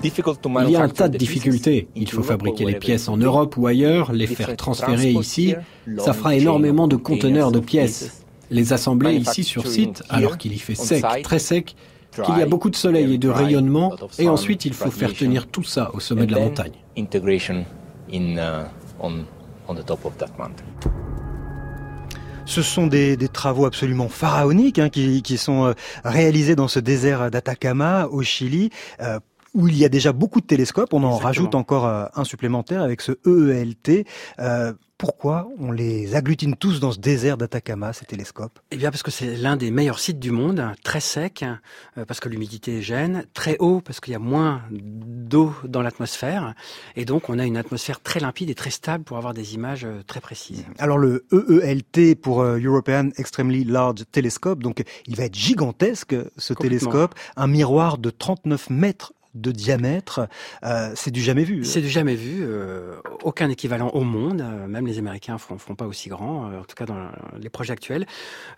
Il y a un tas de difficultés. Il faut fabriquer les pièces en Europe ou ailleurs, les faire transférer ici. Ça fera énormément de conteneurs de pièces. Les assembler ici sur site, alors qu'il y fait sec, très sec, qu'il y a beaucoup de soleil et de rayonnement, et ensuite il faut faire tenir tout ça au sommet de la montagne. Ce sont des, travaux absolument pharaoniques hein, qui, sont euh, réalisés dans ce désert d'Atacama au Chili. Euh, où il y a déjà beaucoup de télescopes. On en rajoute encore euh, un supplémentaire avec ce EELT. Euh, pourquoi on les agglutine tous dans ce désert d'Atacama, ces télescopes? Eh bien parce que c'est l'un des meilleurs sites du monde, très sec, euh, parce que l'humidité gêne, très haut parce qu'il y a moins d'eau dans l'atmosphère, et donc on a une atmosphère très limpide et très stable pour avoir des images très précises. Alors le EELT pour European Extremely Large Telescope, donc il va être gigantesque ce télescope, un miroir de 39 mètres de diamètre. Euh, c'est du jamais vu. C'est du jamais vu. Euh, aucun équivalent au monde. Euh, même les Américains ne feront, pas aussi grand, en tout cas dans les projets actuels.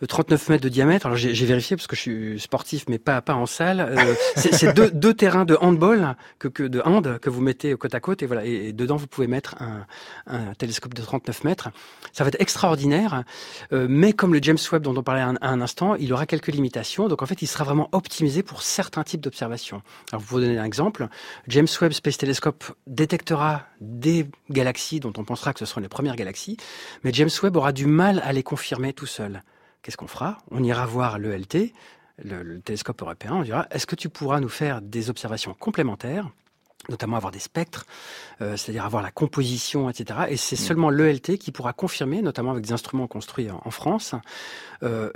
39 mètres de diamètre. Alors j'ai vérifié parce que je suis sportif, mais pas pas en salle. *laughs* c'est deux, deux, terrains de handball que, que de hand que vous mettez côte à côte et voilà. Et, dedans vous pouvez mettre un, un, télescope de 39 mètres. Ça va être extraordinaire. mais comme le James Webb dont on parlait un, un, instant, il aura quelques limitations. Donc en fait, il sera vraiment optimisé pour certains types d'observations. Alors vous pouvez donner exemple, James Webb Space Telescope détectera des galaxies dont on pensera que ce seront les premières galaxies, mais James Webb aura du mal à les confirmer tout seul. Qu'est-ce qu'on fera? On ira voir l'ELT, le, le télescope européen, on dira, est-ce que tu pourras nous faire des observations complémentaires? Notamment avoir des spectres, euh, c'est-à-dire avoir la composition, etc. Et c'est mm. seulement l'ELT qui pourra confirmer, notamment avec des instruments construits en, France, euh,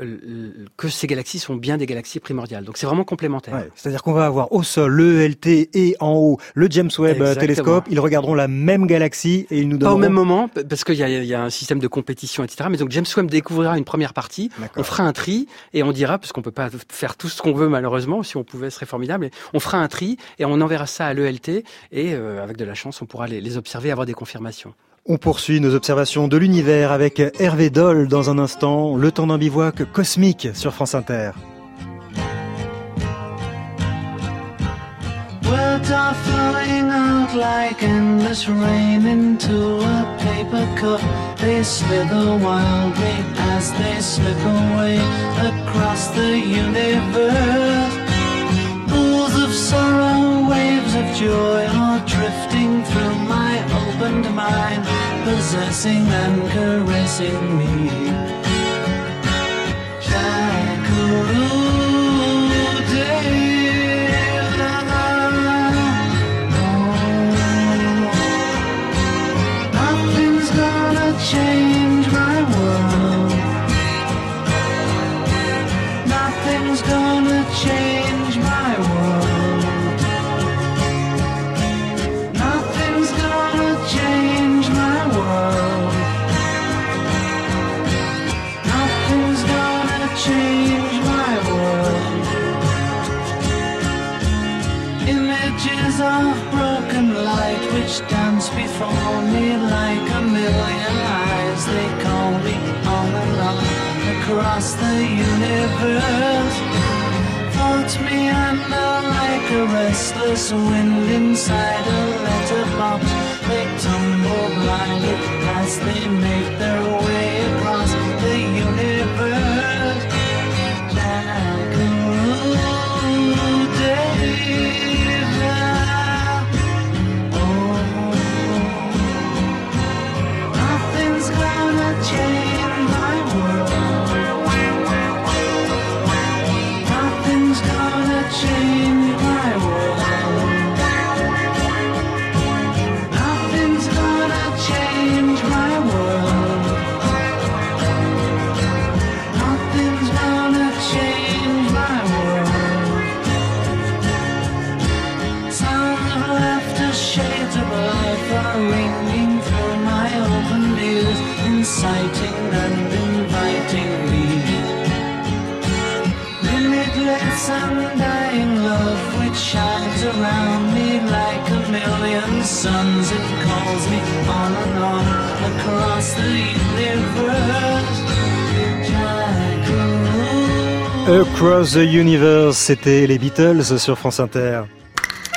que ces galaxies sont bien des galaxies primordiales. Donc c'est vraiment complémentaire. c'est-à-dire qu'on va avoir au sol l'ELT et en haut le James Webb euh, télescope. Ils regarderont la même galaxie et ils nous donneront... Pas au même moment, parce qu'il y, y, a un système de compétition, etc. Mais donc James Webb découvrira une première partie, on fera un tri et on dira, parce qu'on peut pas faire tout ce qu'on veut malheureusement, si on pouvait, ce serait formidable, on fera un tri et on enverra ça à l'ELT et euh, avec de la chance, on pourra les, les observer et avoir des confirmations. On poursuit nos observations de l'univers avec Hervé Doll dans un instant, le temps d'un bivouac cosmique sur France Inter. Words are flowing out like endless rain into a paper cup. They slither wildly as they slip away across the universe. Joy are drifting through my opened mind, possessing and caressing me. Floats me under like a restless wind inside a letterbox. They tumble blindly as they make their way across Across the Universe, c'était les Beatles sur France Inter.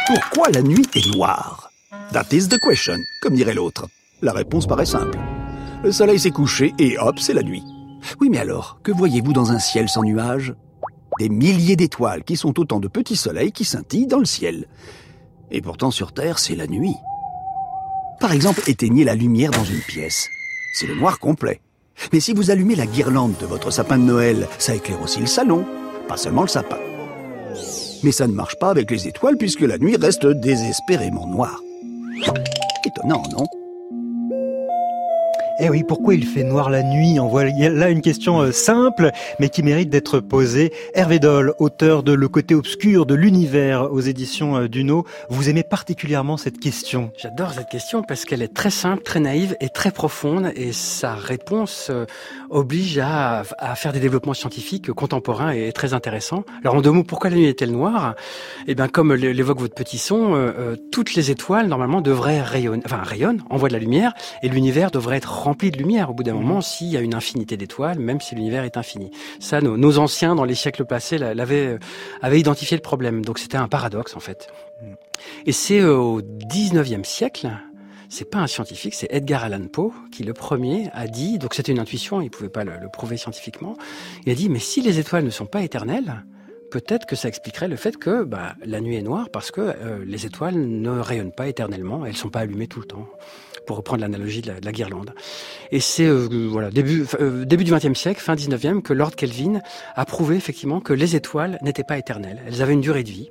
Pourquoi la nuit est noire? That is the question, comme dirait l'autre. La réponse paraît simple. Le soleil s'est couché et hop, c'est la nuit. Oui, mais alors, que voyez-vous dans un ciel sans nuages? Des milliers d'étoiles qui sont autant de petits soleils qui scintillent dans le ciel. Et pourtant, sur Terre, c'est la nuit. Par exemple, éteignez la lumière dans une pièce. C'est le noir complet. Mais si vous allumez la guirlande de votre sapin de Noël, ça éclaire aussi le salon, pas seulement le sapin. Mais ça ne marche pas avec les étoiles puisque la nuit reste désespérément noire. Étonnant, non? Eh oui, pourquoi il fait noir la nuit On voit là une question euh, simple, mais qui mérite d'être posée. Hervé Doll, auteur de Le côté obscur de l'univers aux éditions euh, Duno, vous aimez particulièrement cette question J'adore cette question parce qu'elle est très simple, très naïve et très profonde, et sa réponse euh, oblige à, faire des développements scientifiques contemporains et très intéressants. Alors en deux mots, pourquoi la nuit est-elle noire? Eh bien, comme l'évoque votre petit son, toutes les étoiles normalement devraient rayonner, enfin rayonnent, envoient de la lumière, et l'univers devrait être rempli de lumière au bout d'un moment s'il y a une infinité d'étoiles, même si l'univers est infini. Ça, nos, nos, anciens, dans les siècles passés, l'avaient, euh, avaient identifié le problème. Donc c'était un paradoxe, en fait. Et c'est euh, au 19e siècle, c'est pas un scientifique, c'est Edgar Allan Poe qui le premier a dit, donc c'était une intuition, il pouvait pas le, le, prouver scientifiquement, il a dit, mais si les étoiles ne sont pas éternelles, peut-être que ça expliquerait le fait que bah, la nuit est noire parce que euh, les étoiles ne rayonnent pas éternellement, elles sont pas allumées tout le temps pour reprendre l'analogie de, la guirlande. Et c'est euh, voilà début euh, début du XXe siècle, fin XIXe, que Lord Kelvin a prouvé effectivement que les étoiles n'étaient pas éternelles. Elles avaient une durée de vie.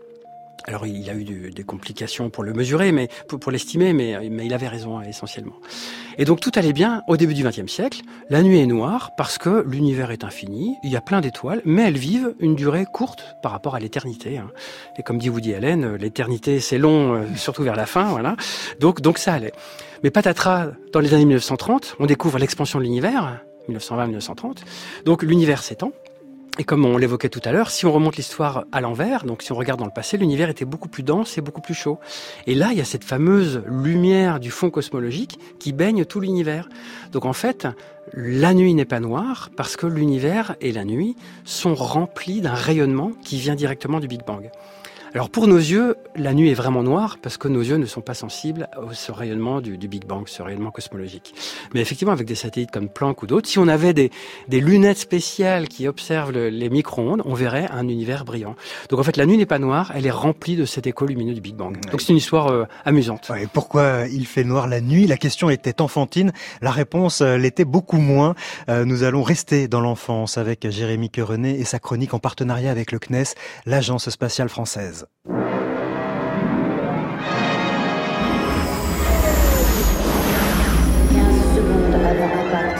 Alors il a eu des complications pour le mesurer, mais pour, l'estimer, mais, mais, il avait raison essentiellement. Et donc tout allait bien au début du XXe siècle. La nuit est noire parce que l'univers est infini. Il y a plein d'étoiles, mais elles vivent une durée courte par rapport à l'éternité. Hein. Et comme dit Woody Allen, l'éternité c'est long, euh, surtout vers la fin, voilà. Donc donc ça allait. Mais patatras, dans les années 1930, on découvre l'expansion de l'univers, 1920-1930. Donc l'univers s'étend. Et comme on l'évoquait tout à l'heure, si on remonte l'histoire à l'envers, donc si on regarde dans le passé, l'univers était beaucoup plus dense et beaucoup plus chaud. Et là, il y a cette fameuse lumière du fond cosmologique qui baigne tout l'univers. Donc en fait, la nuit n'est pas noire parce que l'univers et la nuit sont remplis d'un rayonnement qui vient directement du Big Bang. Alors pour nos yeux, la nuit est vraiment noire parce que nos yeux ne sont pas sensibles à ce rayonnement du, du, Big Bang, ce rayonnement cosmologique. Mais effectivement, avec des satellites comme Planck ou d'autres, si on avait des, des, lunettes spéciales qui observent le, les micro-ondes, on verrait un univers brillant. Donc en fait, la nuit n'est pas noire, elle est remplie de cet écho lumineux du Big Bang. Donc c'est une histoire euh, amusante. Ouais, pourquoi il fait noir la nuit? La question était enfantine, la réponse euh, l'était beaucoup moins. Euh, nous allons rester dans l'enfance avec Jérémy Querenet et sa chronique en partenariat avec le CNES, l'agence spatiale française. 15 secondes avant impact.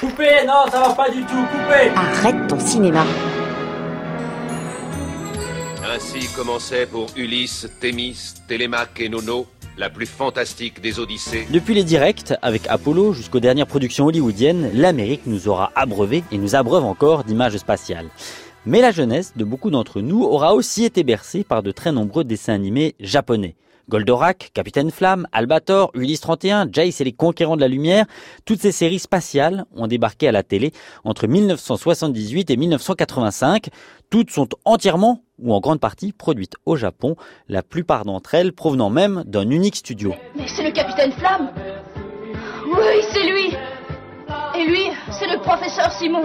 Coupez Non, ça va pas du tout, coupez Arrête ton cinéma. Ainsi commençait pour Ulysse, Thémis, Télémaque et Nono la plus fantastique des Odyssées. Depuis les directs avec Apollo jusqu'aux dernières productions hollywoodiennes, l'Amérique nous aura abreuvé et nous abreuve encore d'images spatiales. Mais la jeunesse de beaucoup d'entre nous aura aussi été bercée par de très nombreux dessins animés japonais. Goldorak, Capitaine Flamme, Albator, Ulysse 31, Jace et les Conquérants de la Lumière, toutes ces séries spatiales ont débarqué à la télé entre 1978 et 1985. Toutes sont entièrement ou en grande partie produites au Japon, la plupart d'entre elles provenant même d'un unique studio. Mais c'est le Capitaine Flamme Oui, c'est lui Et lui, c'est le professeur Simon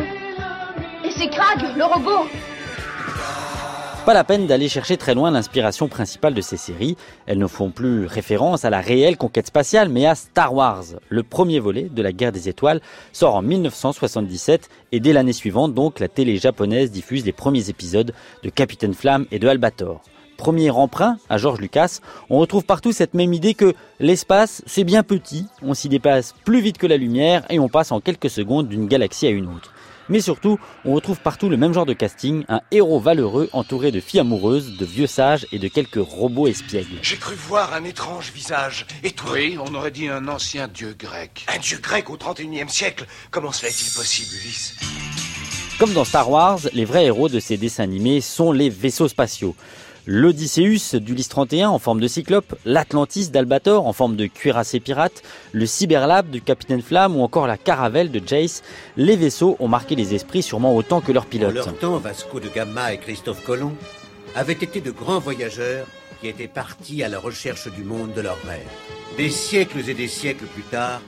Et c'est Krag, le robot pas la peine d'aller chercher très loin l'inspiration principale de ces séries. Elles ne font plus référence à la réelle conquête spatiale, mais à Star Wars. Le premier volet de la guerre des étoiles sort en 1977 et dès l'année suivante, donc, la télé japonaise diffuse les premiers épisodes de Capitaine Flamme et de Albator. Premier emprunt à George Lucas, on retrouve partout cette même idée que l'espace, c'est bien petit, on s'y dépasse plus vite que la lumière et on passe en quelques secondes d'une galaxie à une autre. Mais surtout, on retrouve partout le même genre de casting, un héros valeureux entouré de filles amoureuses, de vieux sages et de quelques robots espiègles. J'ai cru voir un étrange visage. Et toi Oui, on aurait dit un ancien dieu grec. Un dieu grec au 31e siècle Comment cela est-il possible, Ulysse? Comme dans Star Wars, les vrais héros de ces dessins animés sont les vaisseaux spatiaux. L'Odysseus d'Ulysse 31 en forme de cyclope, l'Atlantis d'Albator en forme de cuirassé pirate, le Cyberlab du Capitaine Flamme ou encore la Caravelle de Jace, les vaisseaux ont marqué les esprits sûrement autant que leurs En pilotes. leur temps, Vasco de Gama et Christophe Colomb avaient été de grands voyageurs qui étaient partis à la recherche du monde de leurs rêves. Des siècles et des siècles plus tard,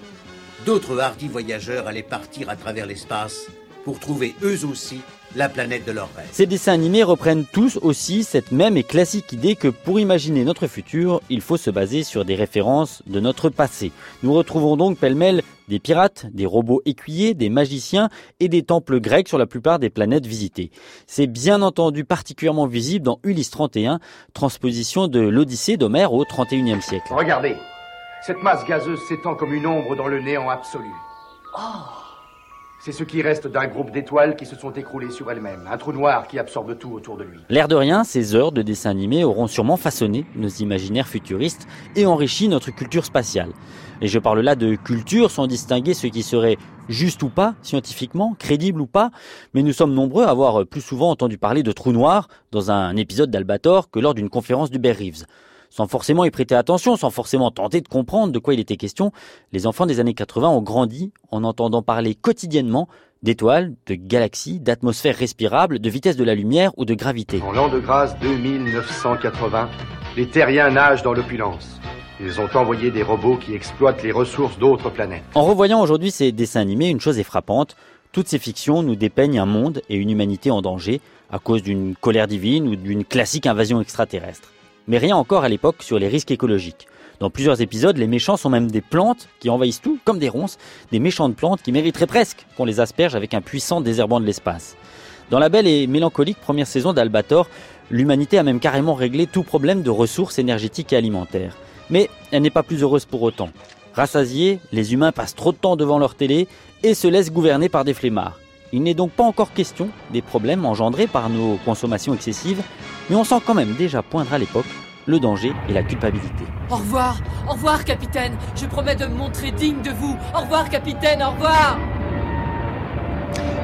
d'autres hardis voyageurs allaient partir à travers l'espace pour trouver eux aussi la planète de leurs rêves. Ces dessins animés reprennent tous aussi cette même et classique idée que pour imaginer notre futur, il faut se baser sur des références de notre passé. Nous retrouvons donc pêle-mêle des pirates, des robots écuyers, des magiciens et des temples grecs sur la plupart des planètes visitées. C'est bien entendu particulièrement visible dans Ulysse 31, transposition de l'Odyssée d'Homère au 31e siècle. Regardez, cette masse gazeuse s'étend comme une ombre dans le néant absolu. C'est ce qui reste d'un groupe d'étoiles qui se sont écroulées sur elles-mêmes, un trou noir qui absorbe tout autour de lui. L'air de rien, ces heures de dessins animés auront sûrement façonné nos imaginaires futuristes et enrichi notre culture spatiale. Et je parle là de culture sans distinguer ce qui serait juste ou pas, scientifiquement, crédible ou pas, mais nous sommes nombreux à avoir plus souvent entendu parler de trous noirs dans un épisode d'Albator que lors d'une conférence du Bear Reeves. Sans forcément y prêter attention, sans forcément tenter de comprendre de quoi il était question, les enfants des années 80 ont grandi en entendant parler quotidiennement d'étoiles, de galaxies, d'atmosphères respirables, de vitesse de la lumière ou de gravité. En l'an de grâce 2980, les terriens nagent dans l'opulence. Ils ont envoyé des robots qui exploitent les ressources d'autres planètes. En revoyant aujourd'hui ces dessins animés, une chose est frappante. Toutes ces fictions nous dépeignent un monde et une humanité en danger à cause d'une colère divine ou d'une classique invasion extraterrestre. Mais rien encore à l'époque sur les risques écologiques. Dans plusieurs épisodes, les méchants sont même des plantes qui envahissent tout, comme des ronces, des méchantes plantes qui mériteraient presque qu'on les asperge avec un puissant désherbant de l'espace. Dans la belle et mélancolique première saison d'Albator, l'humanité a même carrément réglé tout problème de ressources énergétiques et alimentaires. Mais elle n'est pas plus heureuse pour autant. Rassasiés, les humains passent trop de temps devant leur télé et se laissent gouverner par des flemmards. Il n'est donc pas encore question des problèmes engendrés par nos consommations excessives, mais on sent quand même déjà poindre à l'époque le danger et la culpabilité. Au revoir, au revoir, capitaine. Je promets de me montrer digne de vous. Au revoir, capitaine, au revoir.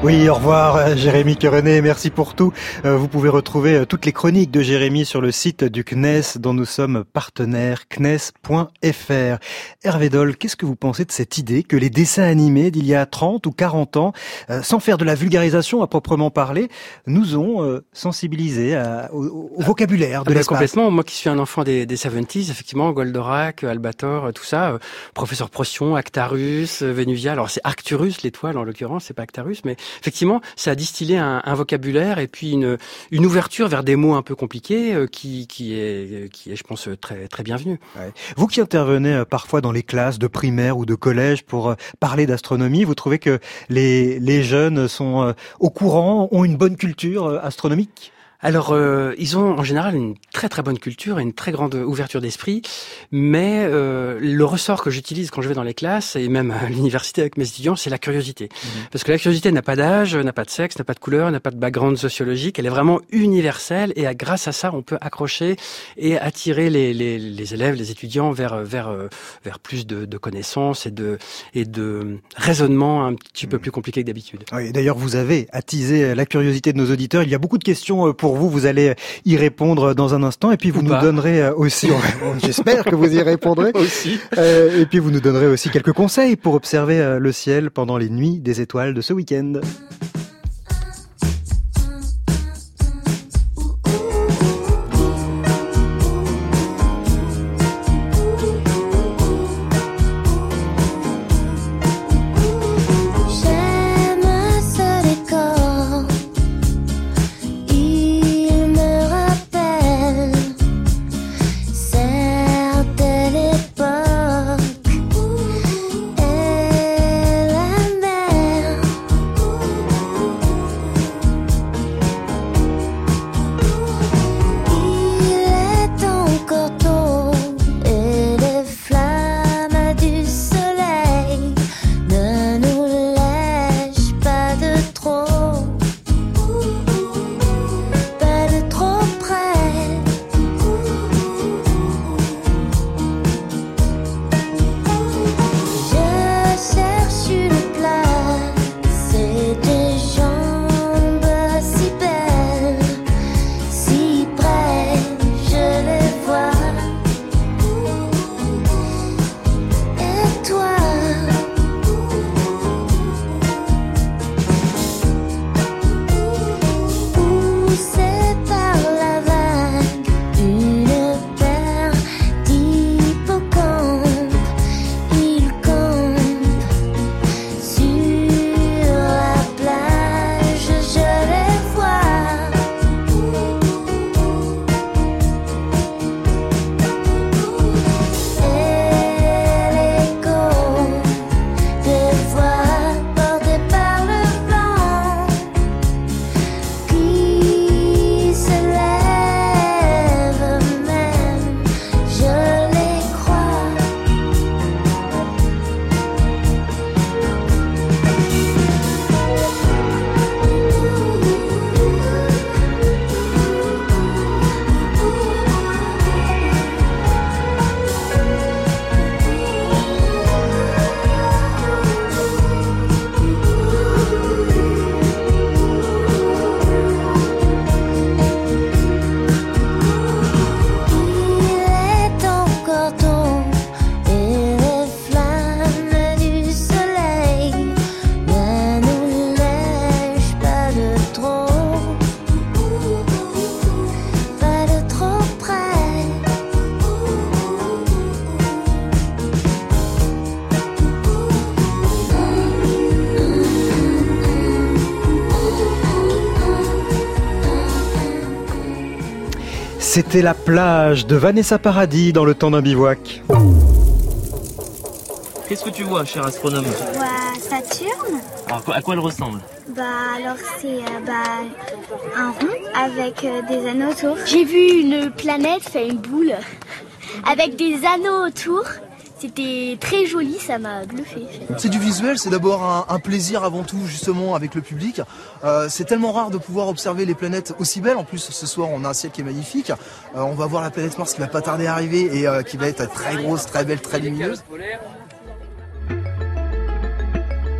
Oui, au revoir euh, Jérémy Querenet, merci pour tout. Euh, Vous pouvez retrouver euh, toutes les chroniques de Jérémy sur le site du CNES dont nous sommes partenaires, cnes.fr. Hervé Doll, qu'est-ce que vous pensez de cette idée que les dessins animés d'il y a 30 ou 40 ans, sans faire de la vulgarisation à proprement parler, nous ont sensibilisés au, au vocabulaire de Ah l'espace complètement. Moi qui suis un enfant des, des 70s, effectivement, Goldorak, Albator, tout ça, euh, professeur Procyon, Actarus, Vénuvia. Alors c'est Arcturus, l'étoile en l'occurrence, c'est pas Actarus, mais effectivement, ça a distillé un, un vocabulaire et puis une, une ouverture vers des mots un peu compliqués euh, qui, qui est, qui est, je pense, très, très bienvenue. Vous qui intervenez euh, parfois dans les classes de primaire ou de collège pour euh, parler d'astronomie, vous trouvez que les, les jeunes sont euh, au courant, ont une bonne culture astronomique? Alors, euh, ils ont en général une très très bonne culture et une très grande ouverture d'esprit, mais euh, le ressort que j'utilise quand je vais dans les classes et même à *laughs* l'université avec mes étudiants, c'est la curiosité. Parce que la curiosité n'a pas d'âge, n'a pas de sexe, n'a pas de couleur, n'a pas de background sociologique, elle est vraiment universelle et à- grâce à ça, on peut accrocher et attirer les, les, les élèves, les étudiants vers vers euh, vers plus de, de connaissances et de et de raisonnement un petit peu plus compliqué que d'habitude. Oui, D'ailleurs, vous avez attisé la curiosité de nos auditeurs. Il y a beaucoup de questions euh, pour vous. Vous allez y répondre dans un instant. Et puis, vous Ou nous pas. donnerez euh, aussi, *laughs* j'espère que vous y répondrez. aussi. Euh, et puis, vous nous donnerez aussi quelques conseils pour observer euh, le ciel pendant les nuits des étoiles de ce week-end. C'était la plage de Vanessa Paradis dans le temps d'un bivouac. Qu'est-ce que tu vois, cher astronome? Je vois Saturne? Alors, à quoi elle ressemble? Bah alors c'est euh, bah, un rond avec euh, des anneaux autour. J'ai vu une planète fait une boule avec des anneaux autour. C'était très joli, ça m'a bluffé. C'est du visuel, c'est d'abord un, plaisir avant tout justement avec le public. Euh, c'est tellement rare de pouvoir observer les planètes aussi belles. En plus, ce soir, on a un ciel qui est magnifique. Euh, on va voir la planète Mars qui va pas tarder à arriver et euh, qui va être très grosse, très belle, très lumineuse.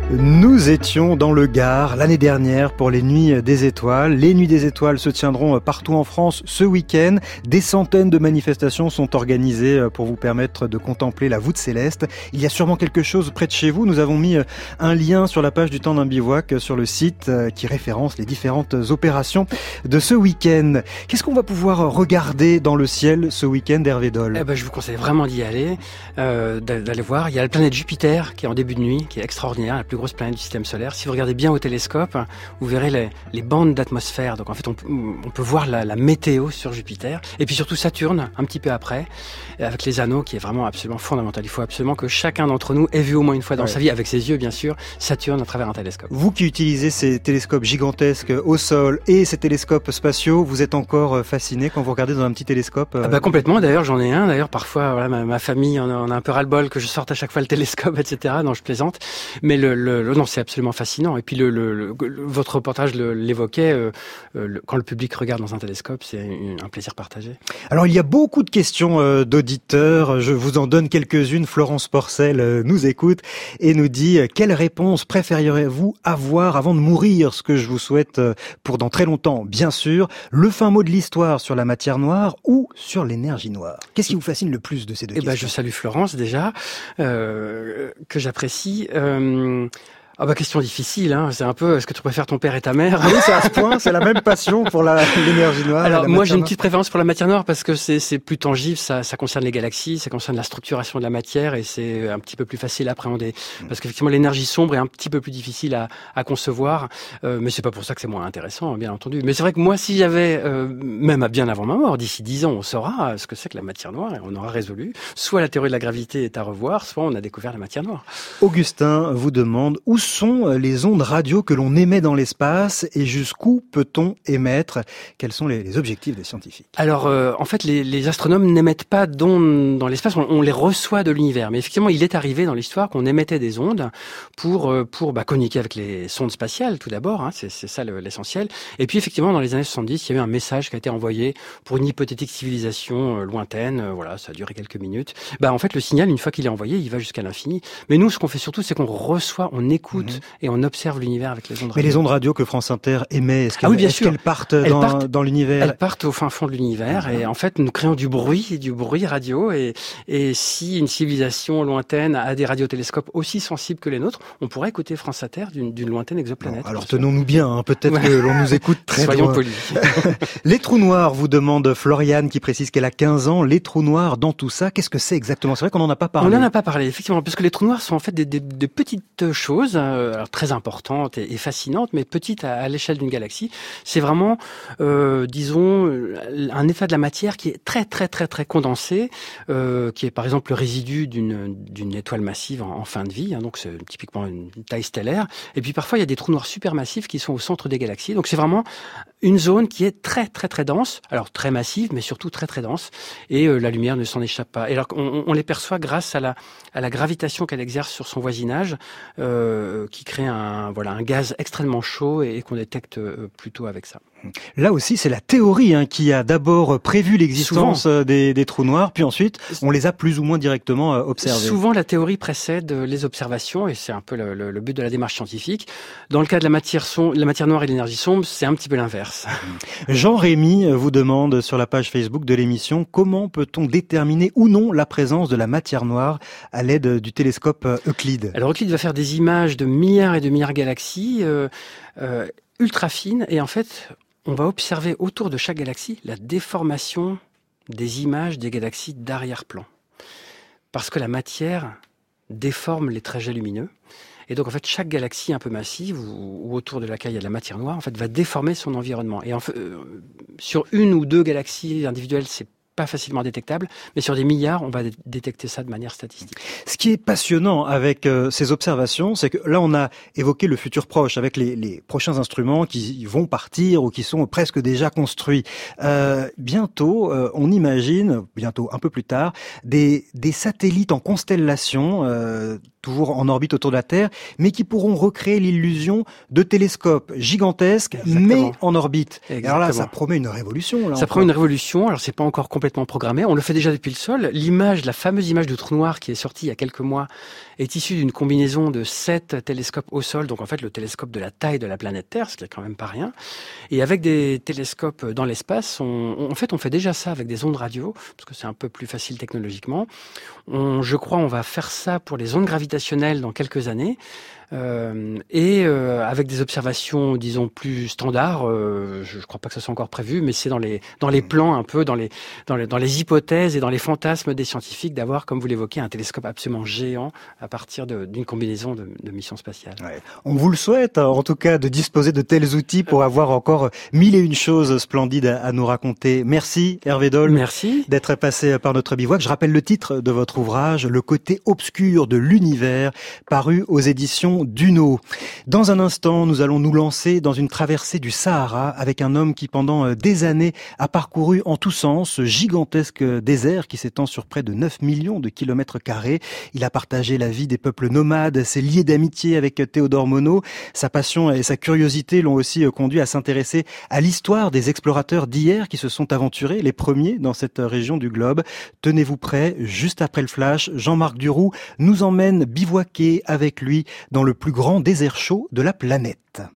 Nous étions dans le Gard l'année dernière pour les Nuits des Étoiles. Les Nuits des Étoiles se tiendront partout en France ce week-end. Des centaines de manifestations sont organisées pour vous permettre de contempler la voûte céleste. Il y a sûrement quelque chose près de chez vous. Nous avons mis un lien sur la page du temps d'un bivouac sur le site qui référence les différentes opérations de ce week-end. Qu'est-ce qu'on va pouvoir regarder dans le ciel ce week-end, Hervé Doll? Eh ben, Je vous conseille vraiment d'y aller, euh, d'aller voir. Il y a la planète Jupiter qui est en début de nuit, qui est extraordinaire, grosse planète du système solaire. Si vous regardez bien au télescope, vous verrez les, bandes d'atmosphère. Donc en fait, on, on peut voir la, la, météo sur Jupiter. Et puis surtout Saturne, un petit peu après, avec les anneaux, qui est vraiment absolument fondamental. Il faut absolument que chacun d'entre nous ait vu au moins une fois dans Ouais. sa vie, avec ses yeux bien sûr, Saturne à travers un télescope. Vous qui utilisez ces télescopes gigantesques au sol et ces télescopes spatiaux, vous êtes encore euh, fasciné quand vous regardez dans un petit télescope euh, Ah bah complètement. D'ailleurs, j'en ai un. D'ailleurs, parfois, voilà, ma, ma famille en a, en a un peu ras-le-bol que je sorte à chaque fois le télescope, *laughs* etc. Non, je plaisante. Mais le, le, le- non, c'est absolument fascinant. Et puis le, le, votre reportage l'évoquait. euh, euh, quand le public regarde dans un télescope, c'est un, plaisir partagé. Alors il y a beaucoup de questions euh, je vous en donne quelques-unes. Florence Porcel euh, nous écoute et nous dit euh, quelle réponse préféreriez-vous avoir avant de mourir? Ce que je vous souhaite euh, pour dans très longtemps, bien sûr. Le fin mot de l'histoire sur la matière noire ou sur l'énergie noire? Qu'est-ce qui vous fascine le plus de ces deux Eh ben, je questions? salue Florence déjà, euh, que j'apprécie. Euh, ah bah question difficile, hein. c'est un peu, est-ce que tu préfères ton père et ta mère? Ah oui, c'est à ce point, c'est la même passion pour la- l'énergie noire. Alors moi j'ai une petite préférence pour la matière noire parce que c'est c'est plus tangible, ça, ça concerne les galaxies, ça concerne la structuration de la matière et c'est un petit peu plus facile à appréhender. Mm. Parce qu'effectivement l'énergie sombre est un petit peu plus difficile à, à concevoir, euh, mais c'est pas pour ça que c'est moins intéressant, bien entendu. Mais c'est vrai que moi si j'avais, euh, même à bien avant ma mort, d'ici dix ans, on saura ce que c'est que la matière noire et on aura résolu. Soit la théorie de la gravité est à revoir, soit on a découvert la matière noire. Augustin vous demande où sont les ondes radio que l'on émet dans l'espace et jusqu'où peut-on émettre? Quels sont les, objectifs des scientifiques? Alors, euh, en fait, les, astronomes n'émettent pas d'ondes dans l'espace, on, les reçoit de l'univers. Mais effectivement, il est arrivé dans l'histoire qu'on émettait des ondes pour euh, pour bah, communiquer avec les sondes spatiales, tout d'abord. Hein, c'est ça le- l'essentiel. Et puis, effectivement, dans les années 70, il y a eu un message qui a été envoyé pour une hypothétique civilisation euh, lointaine. Euh, voilà, ça a duré quelques minutes. Bah, en fait, le signal, une fois qu'il est envoyé, il va jusqu'à l'infini. Mais nous, ce qu'on fait surtout, c'est qu'on reçoit, on écoute et on observe l'univers avec les ondes. Mhm. Mais radio. les ondes radio que France Inter émet, est-ce qu'elles Ah oui, qu'elles partent Elles dans, partent- dans l'univers Elles partent au fin fond de l'univers et en fait nous créons du bruit, du bruit radio et, et si une civilisation lointaine a des radiotélescopes aussi sensibles que les nôtres, on pourrait écouter France Inter d'une lointaine exoplanète. Alors tenons-nous bien, hein, peut-être que l'on nous écoute très Soyons loin. polis. *laughs* *laughs* les trous noirs, vous demande Floriane qui précise qu'elle a 15 ans. Les trous noirs dans tout ça, qu'est-ce que c'est exactement? C'est vrai qu'on n'en a pas parlé. On n'en a pas parlé, effectivement, parce que les trous noirs sont en fait des, des- des petites choses, euh, très importantes et, fascinantes, mais petites à, l'échelle d'une galaxie. C'est vraiment, euh, disons, euh, un état de la matière qui est très très très très condensé, qui est par exemple le résidu d'une étoile massive en, en fin de vie, hein, donc c'est typiquement une taille stellaire. Et puis parfois il y a des trous noirs supermassifs qui sont au centre des galaxies. Donc c'est vraiment une zone qui est très très très dense, alors très massive, mais surtout très très dense, et euh, la lumière ne s'en échappe pas. Et alors on, les perçoit grâce à la, gravitation qu'elle exerce sur son voisinage, euh, qui crée un voilà un gaz extrêmement chaud et, et qu'on détecte euh, plutôt avec ça. Là aussi, c'est la théorie hein, qui a d'abord prévu l'existence euh, des, des trous noirs, puis ensuite, on les a plus ou moins directement euh, observés. Souvent, la théorie précède euh, les observations, et c'est un peu le, le- le but de la démarche scientifique. Dans le cas de la matière, la matière noire et l'énergie sombre, c'est un petit peu l'inverse. *laughs* Jean-Rémy vous demande sur la page Facebook de l'émission comment peut-on déterminer ou non la présence de la matière noire à l'aide du télescope Euclide? Alors Euclide va faire des images de milliards et de milliards de galaxies euh, euh, ultra fines et en fait on va observer autour de chaque galaxie la déformation des images des galaxies d'arrière-plan. Parce que la matière déforme les trajets lumineux. Et donc, en fait, chaque galaxie un peu massive ou, ou autour de laquelle il y a de la matière noire, va déformer son environnement. Et euh, sur une ou deux galaxies individuelles, c'est pas facilement détectable, mais sur des milliards, on va détecter ça de manière statistique. Ce qui est passionnant avec euh, ces observations, c'est que là, on a évoqué le futur proche, avec les, les, prochains instruments qui vont partir ou qui sont presque déjà construits. Euh, bientôt, euh, on imagine, bientôt, un peu plus tard, des, des satellites en constellation toujours en orbite autour de la Terre, mais qui pourront recréer l'illusion de télescopes gigantesques, mais en orbite. Alors là, ça promet une révolution. Là, ça promet une révolution. Alors c'est pas encore complètement On le fait déjà depuis le sol. L'image, la fameuse image du trou noir qui est sortie il y a quelques mois, est issue d'une combinaison de sept télescopes au sol. Donc en fait, le télescope de la taille de la planète Terre, ce qui est quand même pas rien. Et avec des télescopes dans l'espace, on, en fait, on fait déjà ça avec des ondes radio, parce que c'est un peu plus facile technologiquement. Je crois, on va faire ça pour les ondes gravitationnelles dans quelques années. Euh, et euh, avec des observations, disons plus standards. Euh, je ne crois pas que ça soit encore prévu, mais c'est dans les dans les plans un peu, dans les dans les dans les hypothèses et dans les fantasmes des scientifiques d'avoir, comme vous l'évoquez, un télescope absolument géant à partir d'une combinaison de, de, missions spatiales. Ouais. On vous le souhaite, en tout cas, de disposer de tels outils pour avoir encore mille et une choses splendides à, à nous raconter. Merci Hervé Dole. Merci d'être passé par notre bivouac. Je rappelle le titre de votre ouvrage, Le côté obscur de l'univers, paru aux éditions Duno. Dans un instant, nous allons nous lancer dans une traversée du Sahara avec un homme qui pendant euh, des années a parcouru en tous sens ce gigantesque désert qui s'étend sur près de 9 millions de kilomètres carrés. Il a partagé la vie des peuples nomades, s'est lié d'amitié avec Théodore Monod. Sa passion et sa curiosité l'ont aussi euh, conduit à s'intéresser à l'histoire des explorateurs d'hier qui se sont aventurés, les premiers dans cette région du globe. Tenez-vous prêts, juste après le flash, Jean-Marc Duroux nous emmène bivouaquer avec lui dans le plus grand désert chaud de la planète.